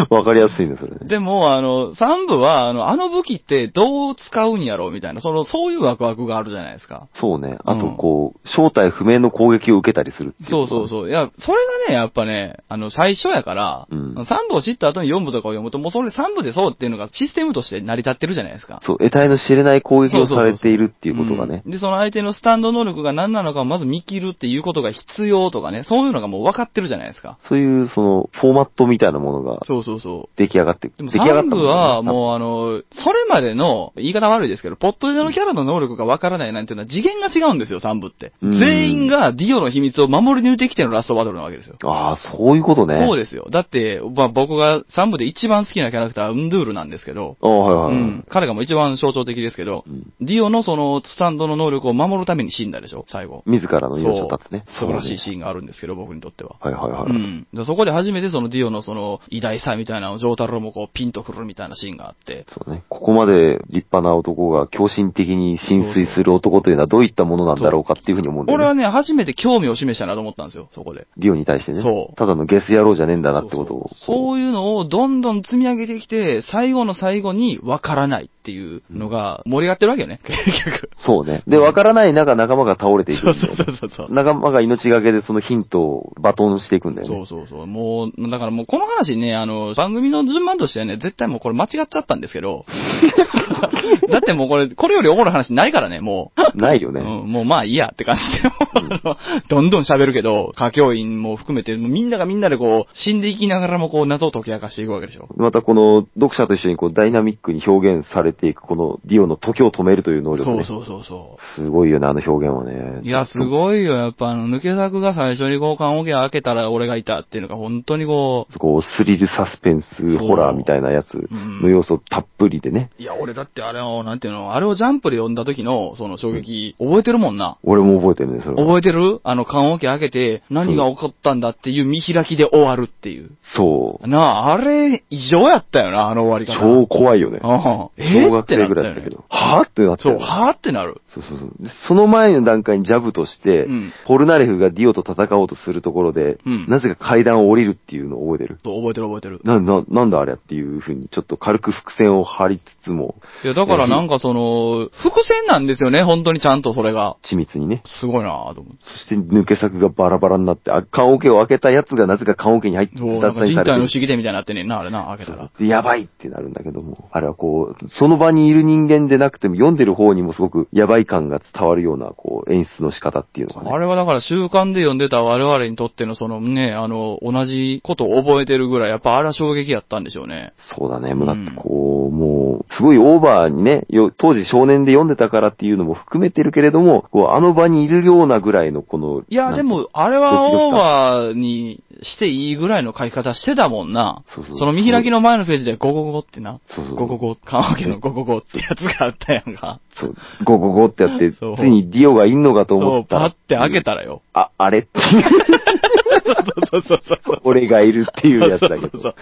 わかりやすいね、それね。でも、あの、3部は、あの、あの武器ってどう使うんやろうみたいな、その、そういうワクワクがあるじゃないですか。そうね。あと、うんこう、正体不明の攻撃を受けたりするそうそうう。そう。いや、それがね、やっぱね、あの、最初やから、うん3部を知った後に4部とかを読むと、もうそれ3部でそうっていうのがシステムとして成り立ってるじゃないですか。そう、得体の知れない攻撃をされているっていうことがねう。んで、その相手のスタンド能力が何なのかをまず見切るっていうことが必要とかね、そういうのがもう分かってるじゃないですか。そういう、その、フォーマットみたいなものがそうそうそう。出来上がって、でも出来上がった3部はもうあの、それまでの、言い方悪いですけど、ポットでのキャラの能力がわからないなんていうのは次元が違うんですよ、3部って。うん全員がディオの秘密を守り抜いてきてのラストバトルなわけですよ。ああ、そういうことね。そうですよ。だって、まあ、僕が3部で一番好きなキャラクターはウンドゥールなんですけど、はいはいはい。うん、彼がもう一番象徴的ですけど、うんディオのそのスタンドの能力を守るために死んだでしょ、最後。自らの命を絶つね。素晴らしいシーン。があるんですけど、僕にとっては。はいはいはい。うん。でそこで初めてそのディオのその偉大さみたいなのをジョータロもこうピンとくるみたいなシーンがあって。そうね。ここまで立派な男が狂信的に浸水する男というのはどういったものなんだろうかっていうふうに思うんだよね。俺はね、初めて興味を示したなと思ったんですよ、そこで。リオに対してね。そうただのゲス野郎じゃねえんだなってことを。そういうのをどんどん積み上げてきて、最後の最後に分からないっていうのが盛り上がってるわけよね、結局。そうね。で、わからない中仲間が倒れていくんだよね、そうそうそうそう。仲間が命がけでそのヒントをバトンしていくんだよね。そうそうそう。もう、だからもうこの話ね、あの、番組の順番としてはね、絶対もうこれ間違っちゃったんですけど。だってもうこれ、これよりおもろい話ないからね、もう。ないよね。うん、もうまあいいやって感じで、どんどん喋るけど、歌教員も含めて、みんながみんなでこう、死んでいきながらもこう、謎を解き明かしていくわけでしょ。またこの読者と一緒にこうダイナミックに表現されていくこのディオの時を止めるという能力ね。そうそうそうそすごいよね、あの表現はね。う。いや、すごいよ。やっぱあの、抜け作が最初に交換桶開けたら俺がいたっていうのが本当にここう、スリルサスペンス、ホラーみたいなやつの要素たっぷりでね。う、いや、俺だってあれを、なんていうの、あれをジャンプで読んだ時の、その衝撃、覚えてるもんな？俺も覚えてるね、それは。覚えてる？あの、缶桶開けて、何が起こったんだっていう見開きで終わるっていう。そう。なあ、あれ、異常やったよな、あの終わり方。超怖いよね。ああえ衝小学生ぐらいだったけど、はぁってなったそう、はぁってなる。そうそうそう。でその前の段階にジャブとして、うんポルナレフがディオと戦おうとするところで、うんなぜか階段を降りるっていうのを覚えてる。覚えてる覚えてる。な、な、なんだあれっていうふうに、ちょっと軽く伏線を張りつつも、いや、だからなんかその、伏線なんですよね、本当にちゃんとそれが。緻密にね。すごいなぁと思って。そして抜け作がバラバラになって、あ、棺桶を開けたやつがなぜか棺桶に入ってそう、なんか人体の不る思議点みたいになってねんな、あれな、開けたら。でやばいってなるんだけども、あれはこう、その場にいる人間でなくても読んでる方にもすごくやばい感が伝わるような、こう、演出の仕方っていうのがね。あれはだから習慣で読んでた我々にとってのそのね、あの、同じことを覚えてるぐらい、やっぱあれは衝撃やったんでしょうね。そうだね。もうだってこう、もう、すごいオーバーにね、よ当時少年で読んでたからっていうのも含めてるけれども、こう、あの場にいるようなぐらいのこの、いや、でも、あれはオーバーにしていいぐらいの書き方してたもんな。そうそうその見開きの前のページでゴゴゴってな。そうそうゴゴゴ、川家のゴゴゴってやつがあったやんか。そう、ゴゴゴってやって、つそういにディオがいんのかとそう、思ったら。パって開けたらよ。あ、あれ？って。そうそうそうそう。俺がいるっていうやつだけそうそうど。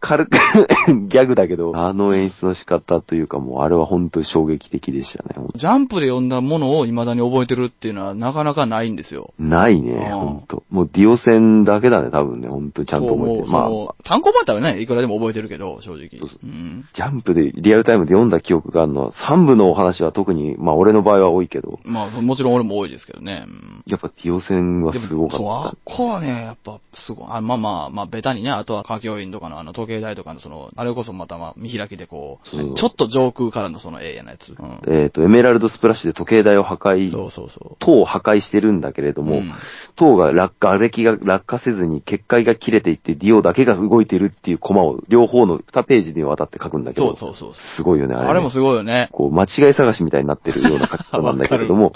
軽く、ギャグだけど、あの演出の仕方というかもう、あれは本当に衝撃的でしたね。ジャンプで読んだものを未だに覚えてるっていうのはなかなかないんですよ。ないね、うんほんと。もうディオ戦だけだね、多分ね、ほんとちゃんと覚えてる。まあ、単行本だったらね、いくらでも覚えてるけど、正直。そうそうん。ジャンプでリアルタイムで読んだ記憶があるのは、3部のお話は特に、まあ俺の場合は多いけど、まあ、もちろん俺も多いですけどね。うんやっぱディオ戦はですも、ごかそう、あっっこはね、やっぱ、すごい。あまあまあ、まあ、ベタにね、あとは、歌教員とかのあの、時計台とかのその、あれこそまたまあ、見開きでこう、そうちょっと上空からのその、ええやなやつ。うん。た。えっ、と、エメラルドスプラッシュで時計台を破壊、そうそうそう。塔を破壊してるんだけれども、うん塔が落下、瓦礫が落下せずに結界が切れていって、ディオだけが動いてるっていうコマを両方の2ページにわたって書くんだけど、そうそうそう。すごいよね、あれ、ね。あれもすごいよね。こう、間違い探しみたいになってるような書き方なんだけれども、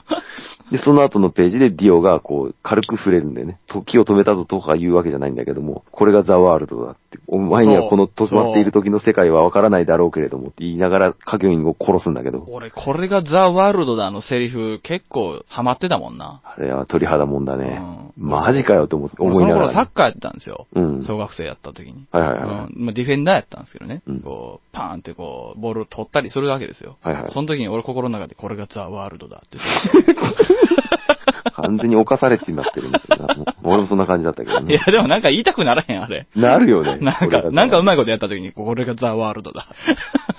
で、その後のページでディオがこう、軽く触れるんだよね。時を止めたぞとか言うわけじゃないんだけども、これがザワールドだって。お前にはこの止まっている時の世界はわからないだろうけれどもって言いながら、家業員を殺すんだけど、俺、これがザ・ワールドだのセリフ、結構ハマってたもんな。あれは鳥肌もんだね。うんマジかよと思思いながら。頃サッカーやってたんですよ。うん。小学生やった時に。はいはいはい。うんまあ、ディフェンダーやったんですけどね。うんこう、パーンってこう、ボールを取ったりするわけですよ。はいはいその時に俺心の中でこれがザ・ワールドだって言って。完全に犯されてなってるんだけど な。もう俺もそんな感じだったけどいね。や、でもなんか言いたくならへん、あれ。なるよね。なんか、なんかうまいことやった時に、これがザ・ワールドだ。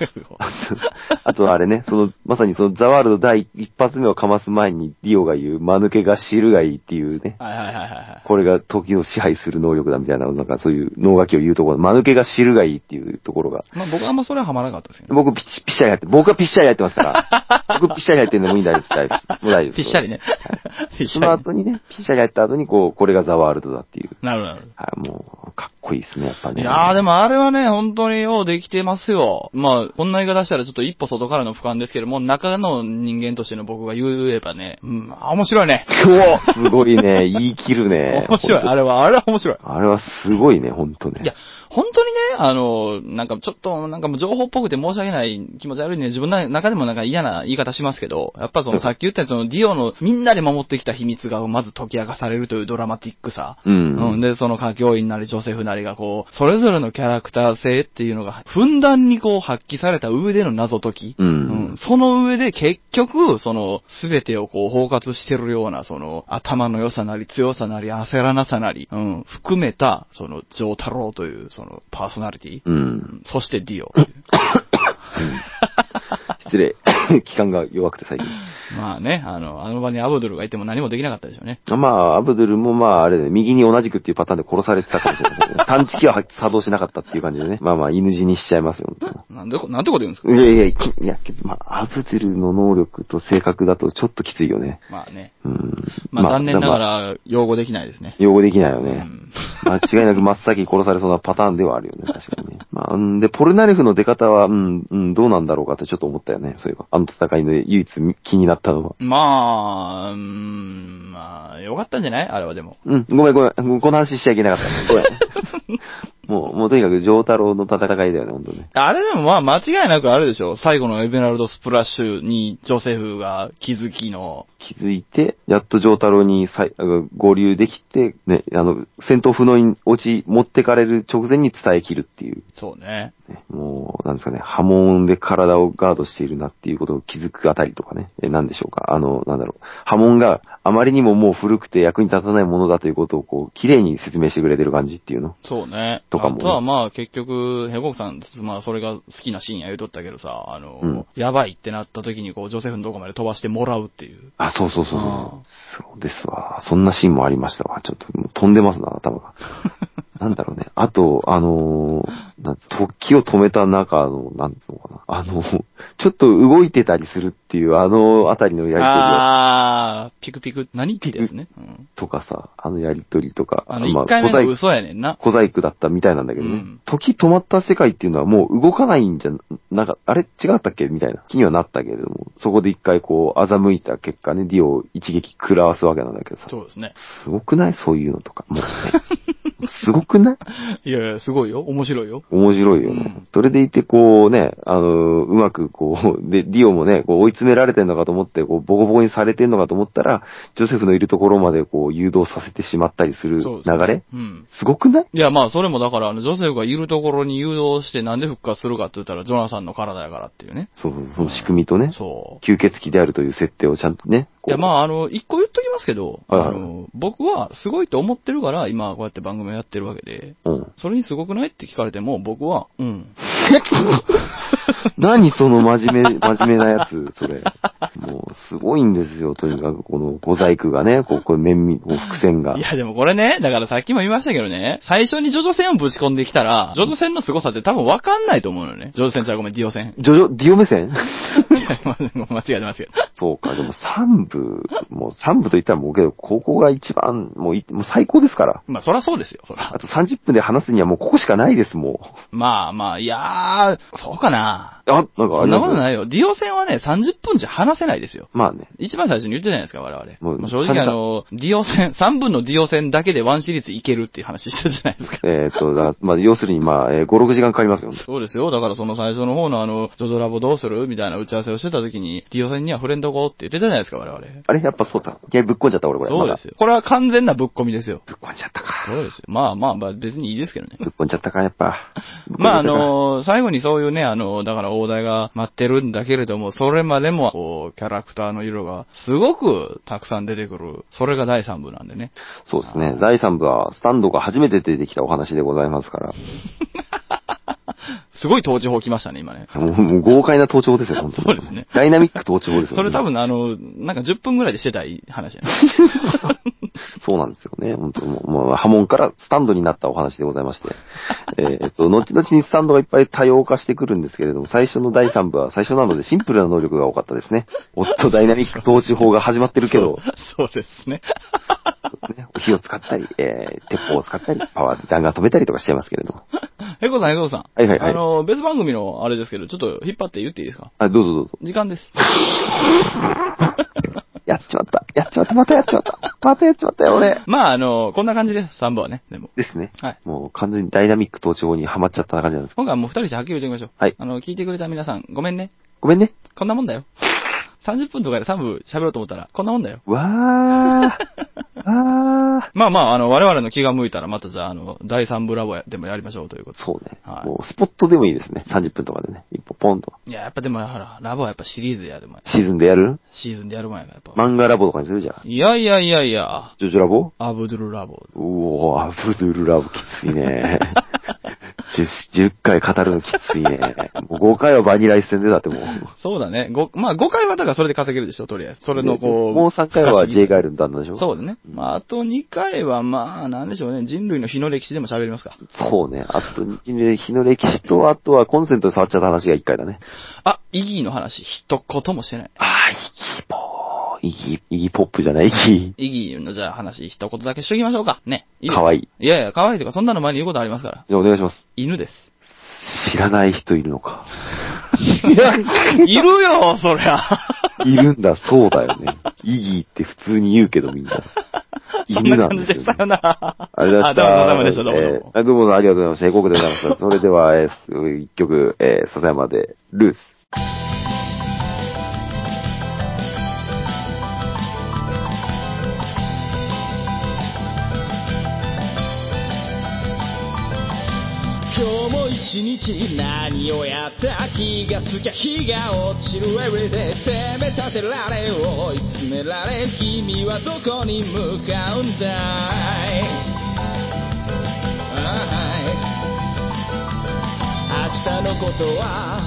あとあれね、その、まさにそのザワールド第一発目をかます前にディオが言う、間抜けが知るがいいっていうね。はいはいはいはい。これが時を支配する能力だみたいな、なんかそういう脳書きを言うところ、間抜けが知るがいいっていうところが。まあ僕はあんまそれはハマらなかったですけどね。僕ピッシャリやって、僕はピッシャリやってますから。僕ピッシャリやってるのもいいんだよ、大丈夫。大丈夫。ピッシャリね。ピッシそのャリ。後にね、ピッシャリやった後に、こう、これがザワールドだっていう。なるほどなるほど。はい、もう、かっこいいですね、やっぱね。いやーでもあれはね、本当にようできてますよ。まあ、こんな言い方したらちょっと一歩外からの俯瞰ですけども、中の人間としての僕が言えばね、うん、あ面白いね。おすごいね、言い切るね。面白い。あれは、あれは面白い。あれはすごいね、ほんとね。いや、本当にね、あの、なんかちょっと、なんかもう情報っぽくて申し訳ない気持ち悪いね。自分の中でもなんか嫌な言い方しますけど、やっぱそのさっき言ったそのディオのみんなで守ってきた秘密がまず解き明かされるというドラマティックさ。うん。うん。で、その歌教員なりジョセフなりがこう、それぞれのキャラクター性っていうのが、ふんだんにこう発揮された上での謎解き。う。うんん。その上で結局、その、すべてをこう包括してるような、その、頭の良さなり強さなり焦らなさなり、うん、含めた、その、ジョー太郎という、その、パーソナリティ？うん。そしてディオ。失礼。期間が弱くて最近。まあね、あの、あの場にアブドゥルがいても何もできなかったでしょうね。まあ、アブドゥルもまあ、あれね、右に同じくっていうパターンで殺されてたかもしれないけどね。探知機は作動しなかったっていう感じでね。まあまあ、犬死にしちゃいますよ。本なんで、なんてこと言うんですか？いやいや、いや、まあ、アブドゥルの能力と性格だとちょっときついよね。まあね。うん。まあ残念ながまあら、擁護できないですね。擁護できないよね。うん間違いなく真っ先に殺されそうなパターンではあるよね、確かにね。まあ、んで、ポルナレフの出方は、うん、うん、どうなんだろうかってちょっと思ったよね、そういえば。あの戦いの唯一気になったのは。まあ、うん、まあ、よかったんじゃない？あれはでも。うん、ごめんごめん。この話しちゃいけなかったね。ごめん。もう、もうとにかく、ジョー太郎の戦いだよね、本当ね。あれでもまあ間違いなくあるでしょ最後のエベラルドスプラッシュにジョセフが気づきの気づいて、やっと丈太郎に再あの合流できて、ね、あの、戦闘不能に落ち、持ってかれる直前に伝え切るっていう。そうね。ねもう、なんですかね、波紋で体をガードしているなっていうことを気づくあたりとかね、え、なんでしょうか。あの、なんだろう、波紋があまりにももう古くて役に立たないものだということをこう、綺麗に説明してくれてる感じっていうの。そうね。とかもねあとはまあ結局、ヘコクさん、まあそれが好きなシーンや言うとったけどさ、あの、うんやばいってなった時にこう、ジョセフのとこまで飛ばしてもらうっていう。あ、そうそうそうそうあ。そうですわ。そんなシーンもありましたわ。ちょっと飛んでますな、頭が。なんだろうね。あと、あのーなんつ時を止めた中の、なんつうのかな。あの、ちょっと動いてたりするっていう、あのあたりのやりとりあー、ピクピク、何ってやつね。うんとかさ、あのやりとりとか。あの、一回目の嘘やねんな。小細工だったみたいなんだけどね。うん時止まった世界っていうのはもう動かないんじゃ、なんか、あれ？違ったっけみたいな気にはなったけれども、そこで一回こう、欺いた結果ね、ディオを一撃食らわすわけなんだけどさ。そうですね。すごくない？そういうのとか。もうね。すごくない？いやいや、すごいよ。面白いよ。面白いよね。うんそれでいて、こうね、あの、うまくこう、で、ディオもね、こう追い詰められてんのかと思って、こう、ボコボコにされてんのかと思ったら、ジョセフのいるところまでこう、誘導させてしまったりする流れ？うん。すごくない？いや、まあ、それもだから、あの、ジョセフがいるところに誘導してなんで復活するかって言ったら、ジョナサンの体やからっていうね。そう、その仕組みとね、そう。吸血鬼であるという設定をちゃんとね。こいうや、まあ、あの、一個言っときますけど、はいはいあの、僕はすごいと思ってるから、今こうやって番組をやってるわけで、うん。それにすごくないって聞かれても、僕は、うん。何その真面目、真面目なやつ、それ。もう、すごいんですよ、とにかく、この小細工がね、こう、こう、面み、こう伏線がい。や、でもこれね、だからさっきも言いましたけどね、最初にジョジョ戦をぶち込んできたら、ジョジョ戦の凄さって多分わかんないと思うのよね。ジョジョ戦ちゃうごめん、ディオ戦。ジョジョ、ディオ目線？いやま間違えてますけど。そうか、でも3部、もう3部と言ったらもうけど、ここが一番、もうい、もう最高ですから。まあ、そらそうですよ、そらあ。と30分で話すにはもうここしかないです、もまあまあ、いやー、そうかな。う。あ、なんかあそんなことないよ。ディオ戦はね、30分じゃ話せないですよ。まあね。一番最初に言ってたじゃないですか、我々。もうまあ正直あの、ディオ戦、3分のディオ戦だけでワンシリーズいけるっていう話したじゃないですか。えっ、と、だからまあ、要するにまあ、えー5、6時間かかりますよ。そうですよ。だからその最初の方のあの、ジョジョラボどうする？みたいな打ち合わせをしてた時に、ディオ戦には触れんとこって言ってたじゃないですか、我々。あれ？やっぱそうだ。いや、ぶっこんじゃった俺これ。そうですよ。これは完全なぶっ込みですよ。ぶっこんじゃったか。そうですよ。まあまあまあ別にいいですけどね。ぶっこんじゃったか、やっぱ。まああの、最後にそういうね、あの、だから大台が待ってるんだけれども、それまでも、こう、キャラクターの色がすごくたくさん出てくる。それが第3部なんでね。そうですね。第3部は、スタンドが初めて出てきたお話でございますから。すごい統治法来ましたね、今ね。もうもう豪快な盗聴ですよ、本当に。そうですねダイナミック盗聴ですよ、ね。それ多分あの、なんか10分ぐらいでしてたい話やね。そうなんですよね。本当もう、もう波紋からスタンドになったお話でございまして。えーっと、後々にスタンドがいっぱい多様化してくるんですけれども、最初の第3部は最初なのでシンプルな能力が多かったですね。おっと、ダイナミック統治法が始まってるけど、そうですね。ね、火を使ったり、えー、鉄砲を使ったり、パワーで弾丸止めたりとかしちゃいますけれども。ヘコさん、ヘコさん。はいはいはいあの、別番組のあれですけど、ちょっと引っ張って言っていいですか？あ、どうぞどうぞ。時間です。やっちまった。やっちまった。またやっちまった。またやっちまったよ、俺。まああの、こんな感じです、3部はね、でも。ですね。はい。もう完全にダイナミック統治法にはまっちゃった感じなんです。今回はもう2人してはっきり言っておきましょう。はいあの、聞いてくれた皆さん、ごめんね。ごめんね。こんなもんだよ。30分とかで3部喋ろうと思ったら、こんなもんだよ。わー。あー。まあまあ、あの、我々の気が向いたら、またじゃあ、あの、第3部ラボでもやりましょうということで。そうね。はいもうスポットでもいいですね。30分とかでね。一歩ポンと。いや、やっぱでも、ほら、ラボはやっぱシリーズやでも、シーズンでやる？シーズンでやる前がやっぱ。漫画ラボとかにするじゃん。いやいやいやいや、ジョジョラボ？アブドゥルラボ。うおー、アブドゥルラボきついね。10, 10回語るのきついね。もう5回はバニラ一戦でだってもう。そうだね。ご、まあ5回はだからそれで稼げるでしょ、とりあえず。それのこう。もう3回は J ガイイルの旦那でしょ？そうだね。まああと2回はまあ、なんでしょうね。人類の日の歴史でも喋りますか。そうね。あと、日の歴史と、あとはコンセントで触っちゃった話が1回だね。あ、イギーの話、一言もしてない。あー、イギーポー。イギー、イギーポップじゃない、イギイギーのじゃあ話、一言だけしときましょうか。ね。いいー。ですかわいい。いやいや、可愛いとか、そんなの前に言うことありますから。じゃあお願いします。犬です。知らない人いるのか。いや、いるよ、そりゃ。いるんだ、そうだよね。イギーって普通に言うけどみんな。そん犬な感じで、なんですよ、ね。さよなら。ありがとうございました。あどうもどうもでした、どうもどうも。えーあどうもありがとうございました。英国でございました。それでは、えー、一曲、えー、笹山で、ルース。今日も一日何をやった気がつきゃ日が落ちる Everyday 責め立てられ追い詰められ君はどこに向かうんだい。明日のことは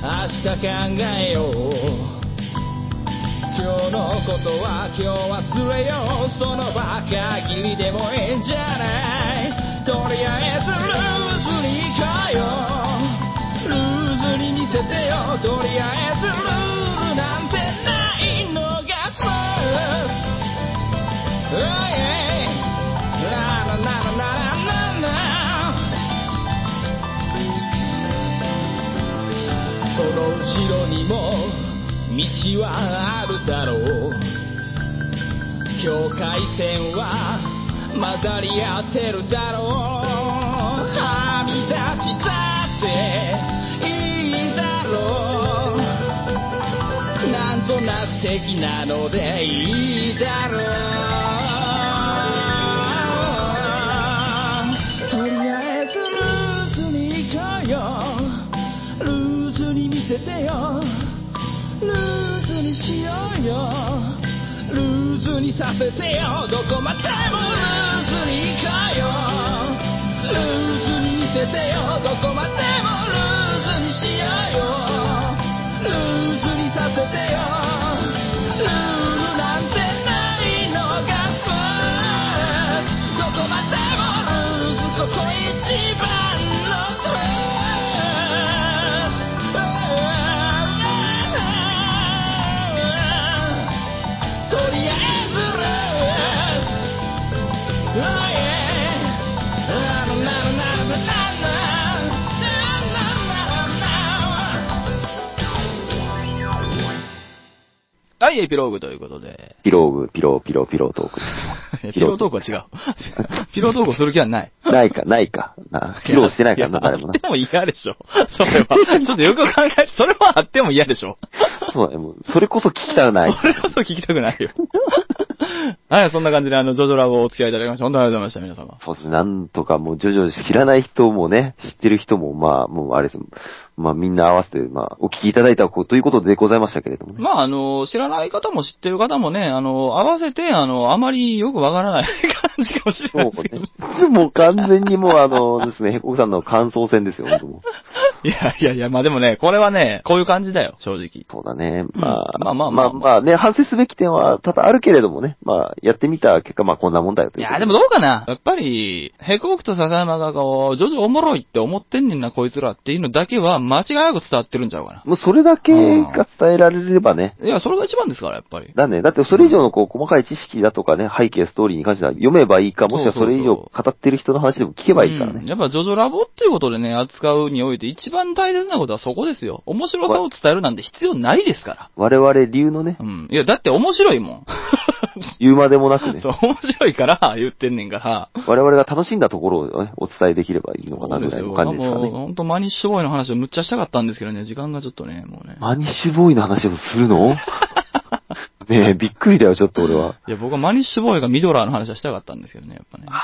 明日考えよう。今日のことは今日忘れよう。その場限りでもいいんじゃない。とりあえずとりあえずルールなんてないのが first Oh yeah ラララララララその後ろにも道はあるだろう。境界線は混ざり合ってるだろうはみ出したって的なのでいいだろうとりあえずルーズに行こうよ。ルーズに見せてよ。ルーズにしようよ。ルーズにさせてよ。どこまでもルーズに行こうよ。ルーズに見せてよどこまでもルーズにしようよ。ルーズにさせてよ。はい、エピローグということで。ピローグ、ピロー、ピロー、ピロートーク。ピロートークは違う。ピロートークをする気はない。ないか、ないか。な披露してないからな、誰もなあっ。ても嫌でしょ。それは。ちょっとよく考えて、それはあっても嫌でしょ。そうだね、もう、それこそ聞きたくない。それこそ聞きたくないよ。はい、そんな感じで、あの、ジョジョラボをお付き合いいただきまして、本当にありがとうございました、皆様。そうですね、なんとかもう徐々に知らない人もね、知ってる人も、まあ、もうあれです。まあみんな合わせて、まあ、お聞きいただいたということでございましたけれどもね。まあ、あの、知らない方も知ってる方もね、あの、合わせて、あの、あまりよくわからない 感じかもしれそうないですけど。ね。もう完全にもうあのですね、ヘコクさんの感想戦ですよ、本当もう いやいやいや、まあでもね、これはね、こういう感じだよ、正直。そうだね。まあ、まあまあまあまあまあね、反省すべき点は多々あるけれどもね、まあ、やってみた結果、まあこんなもんだよという。いや、でもどうかな。やっぱり、ヘコークと笹山がこう、ジョジョおもろいって思ってんねんな、こいつらっていうのだけは間違いなく伝わってるんちゃうかな。もうそれだけが伝えられればね。いや、それが一番ですから、やっぱり。だね。だってそれ以上のこう、細かい知識だとかね、背景、ストーリーに関しては読めばいいか、もしくはそれ以上語ってる人の話でも聞けばいいからね。うんやっぱジョジョラボっていうことでね、扱うにおいて一番大切なことはそこですよ。面白さを伝えるなんて必要ないですから。我々流のねう、ん。いや、だって面白いもん。言うまでもなくねそ、う、面白いから言ってんねんから。我々が楽しんだところをね、お伝えできればいいのかなぐらいの感じですからもう、ね。ほんとマニッシュボーイの話をむっちゃしたかったんですけどね、時間がちょっとね、もうね。マニッシュボーイの話をするの？ねえ、びっくりだよ、ちょっと俺は。いや、僕はマニッシュボーイがミドラーの話はしたかったんですけどね、やっぱね。あ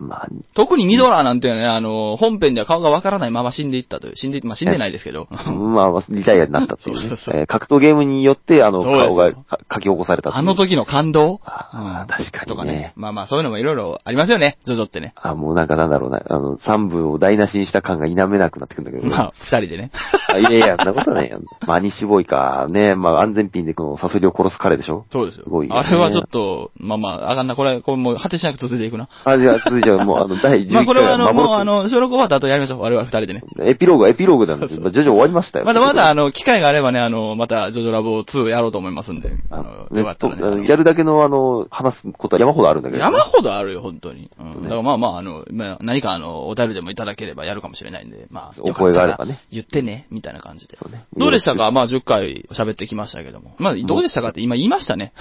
ーまあ、特にミドラーなんてね、あの、本編では顔がわからないまま死んでいったという、死んで、まあ死んでないですけど。まあ、リタイアになったっていうね そうそう。そうえー格闘ゲームによって、あの、顔がか書き起こされたあの時の感動？あー確かにねとかね。まあまあ、そういうのもいろいろありますよね、ジョジョってね。あ、もうなんかなんだろうな、あの、三部を台無しにした感が否めなくなってくるんだけど。まあ、二人でね。あいやいや、そんなことないよ。マニッシュボーイか。ねまあ安全ピンでこのサソリを殺す彼でしょ？そうですよ。すごいよねあれはちょっと、まあまあ、あかんな、これ、これもう果てしなく続いていくな。あ、じゃあ、続いてはもう、あの、第11回まあこれはあの、もうあの、の、収録終わった後やりましょう。我々二人でね。エピローグ、エピローグなんですよ。まあ徐々終わりましたよ。まだまだあの、機会があればね、あの、また、ジョジョラボ2やろうと思いますんで。ああの、ねよかったらね。やるだけのあの、話すことは山ほどあるんだけど。山ほどあるよ、本当に。うん。ねだからまあまあ、あの、まあ、何かあの、お便りでもいただければやるかもしれないんで、まあ、お声があればね言ってね、みたいな感じで。そうねどうでしたか？まあ、10回喋ってきましたけども。まあ、どうでしたかって今言いましたね。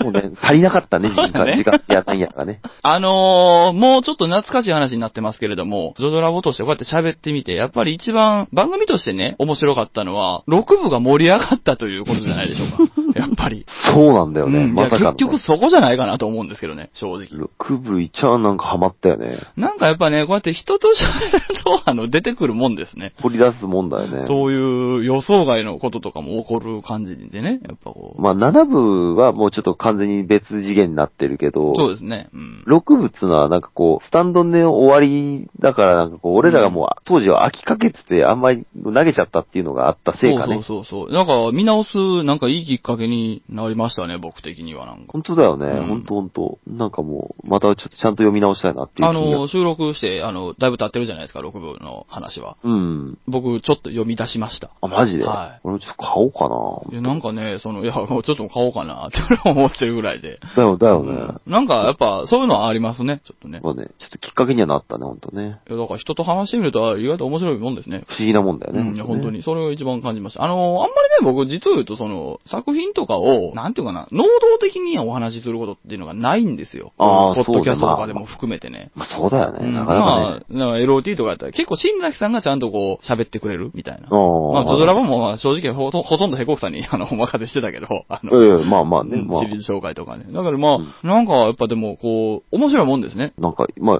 そうね。足りなかったね、時間、時間やなんやがね。あのー、もうちょっと懐かしい話になってますけれども、ジョジョラボとしてこうやって喋ってみて、やっぱり一番番組としてね、面白かったのは、6部が盛り上がったということじゃないでしょうか。やっぱり。そうなんだよね。うん、まさかの、結局そこじゃないかなと思うんですけどね、正直。6部いちゃんなんかハマったよね。なんかやっぱね、こうやって人と喋ると、あの、出てくるもんですね。掘り出すもんだよね。そういう予想外のこととかも起こる感じでね、やっぱこう。まあ、7部はもうちょっと完全に別次元になってるけど、そうですね。うん。6部っていうのはなんかこう、スタンドで終わりだからなんかこう、俺らがもう当時は飽きかけててあんまり投げちゃったっていうのがあったせいかね。そうそうそうそう。なんか見直す、なんかいいきっかけになりましたね、僕的にはなんか。本当だよね。うん本当本当なんかもう、またちょっとちゃんと読み直したいなっていうあの、収録して、あの、だいぶ経ってるじゃないですか、6部の話は。うん。僕、ちょっと読み出しました。あ、マジで、はい俺もちょっと買おうかないや、なんかね、その、いや、もうちょっと買おうかなって思ってるぐらいで。だよ、だよね。うんなんか、やっぱ、そういうのはありますね、ちょっとね。まあね、ちょっときっかけにはなったね、本当ね。いや、だから人と話してみると、意外と面白いもんですね。不思議なもんだよね。うん、いや、本当に。に。それを一番感じました。あの、あんまりね、僕、実を言うと、その、作品とかを、なんていうかな、能動的にお話しすることっていうのがないんですよ。あーポッドキャストとかでも含めてね。まあそうだよね。うんなかなかね。まあ、LOT とかやったら、結構新崎さんがちゃんとこう、喋ってくれるみたいな。うんまあ、ジョジョラボもまあ正直ほとほとんどヘコクさんに、あの、お任せしてたけど、あの、ええまあまあね、まあうんシ。リーズ紹介とかね。だからまあ、なんかやっぱでもこう、面白いもんですね。なんか、まあ、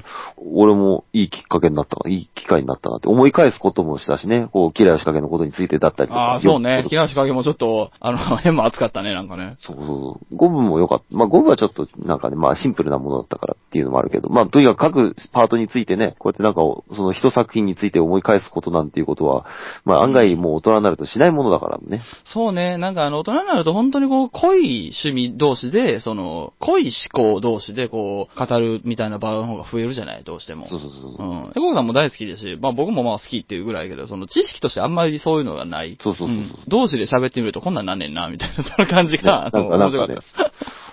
俺もいいきっかけになったか、いい機会になったなって思い返すこともしたしね、こう、キラー仕掛けのことについてだったりとか。ああ、そうね。よ木梨影もちょっと、あの、変も熱かったね、なんかね。そうそうそう。5分も良かった。まあ5分はちょっとなんかね、まあシンプルなものだったからっていうのもあるけど、まあとにかく各パートについてね、こうやってなんかその一作品について思い返すことなんていうことは、まあ案外もう大人になるとしないものだからね。そうね。なんかあの、大人になると本当にこう、濃い趣味同士で、その、濃い思考同士でこう、語るみたいな場の方が増えるじゃない、どうしても。そうそうそうう。ん。エコさんも大好きですし、まあ僕もまあ好きっていうぐらいやけど、その知識としてあんまりそういうのがない。そうそうそうそうん同士で喋ってみるとこんなんなんねんな、みたいな、その感じが、あの、面白かったです。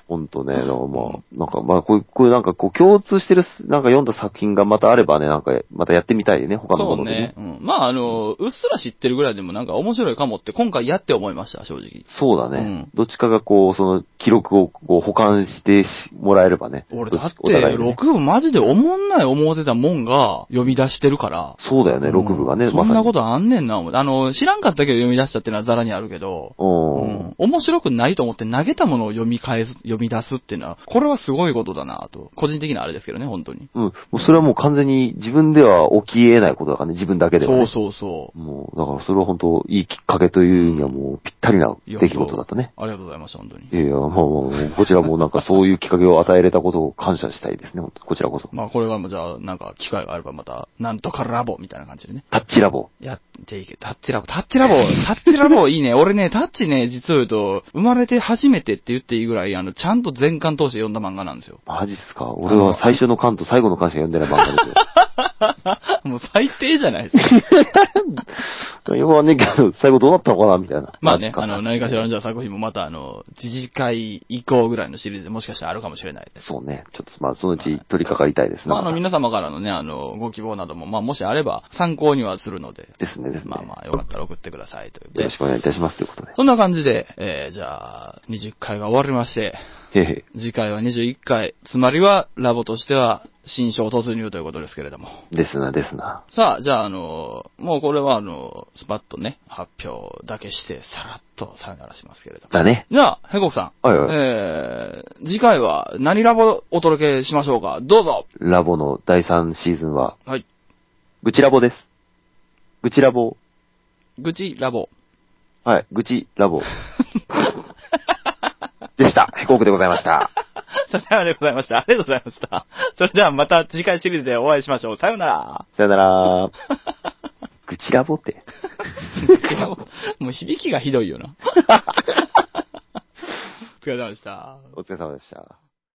ほんとね、だからまあ、なんかまあこういう、こういうなんかこう共通してる、なんか読んだ作品がまたあればね、なんかまたやってみたいね、他のそうものでねね。。うん。まああの、うっすら知ってるぐらいでもなんか面白いかもって今回やって思いました、正直。そうだね。うんどっちかがこう、その記録をこう保管してしもらえればね。俺だって、ね6部マジで思んない思ってたもんが読み出してるから。そうだよね、6部がね、うんそんなことと。あんねんな。あの、知らんかったけど読み出したっていうのはザラにあるけど、う。うんん、面白くないと思って投げたものを読み返す、読み出すっていうのは、これはすごいことだなと。個人的なあれですけどね、本当に。うん。もうそれはもう完全に自分では起き得ないことだからね、自分だけでは、ね。そうそうそう。もう、だからそれは本当いいきっかけというにはもうぴったりな出来事だったね。ありがとうございました、本当に。いやいや、もう、もうこちらもなんかそういうきっかけを与えれたことを感謝したいですね、本当こちらこそ。まあこれがもうじゃあ、なんか機会があればまた、なんとかラボみたいな感じでね。タッチラボ。やっていけ、タッチラボ、タッチラボ、タッチラボいいね。俺ね、タッチね、実を言うと、生まれて初めてって言っていいぐらい、あの、ちゃんと全巻通して読んだ漫画なんですよ。マジっすか？俺は最初の巻と最後の巻しか読んでない漫画ですよ。もう最低じゃないですか。よくわかんねえけど、最後どうなったのかな？みたいな。まあね、あの、何かしらのじゃあ作品もまたあの、次回以降ぐらいのシリーズでもしかしたらあるかもしれないです。そうね。ちょっとまあ、そのうち取り掛かりたいですね。まあ、あの、皆様からのね、あの、ご希望なども、まあ、もしあれば参考にはするので、ですね、ですね。まあまあ、よかったら送ってくださいということでよろし。くお願いいたしますということで。そんな感じで、えー、じゃあ、20回が終わりまして。次回は21回、つまりは、ラボとしては、新章突入ということですけれども。ですな、ですな。さあ、じゃあ、あの、もうこれは、あの、スパッとね、発表だけして、さらっとさよならしますけれども。だね。じゃあ、ヘコクさん。はいはいえー、次回は何ラボお届けしましょうか？どうぞラボの第3シーズンは、はい。愚痴ラボです。愚痴ラボ。愚痴ラボ。はい、愚痴ラボ。でした。ヘコークでございました。さよならでございました。ありがとうございました。それではまた次回シリーズでお会いしましょう。さよなら。さよなら。愚痴ラボって。もう響きがひどいよな。お疲れ様でした。お疲れ様でした。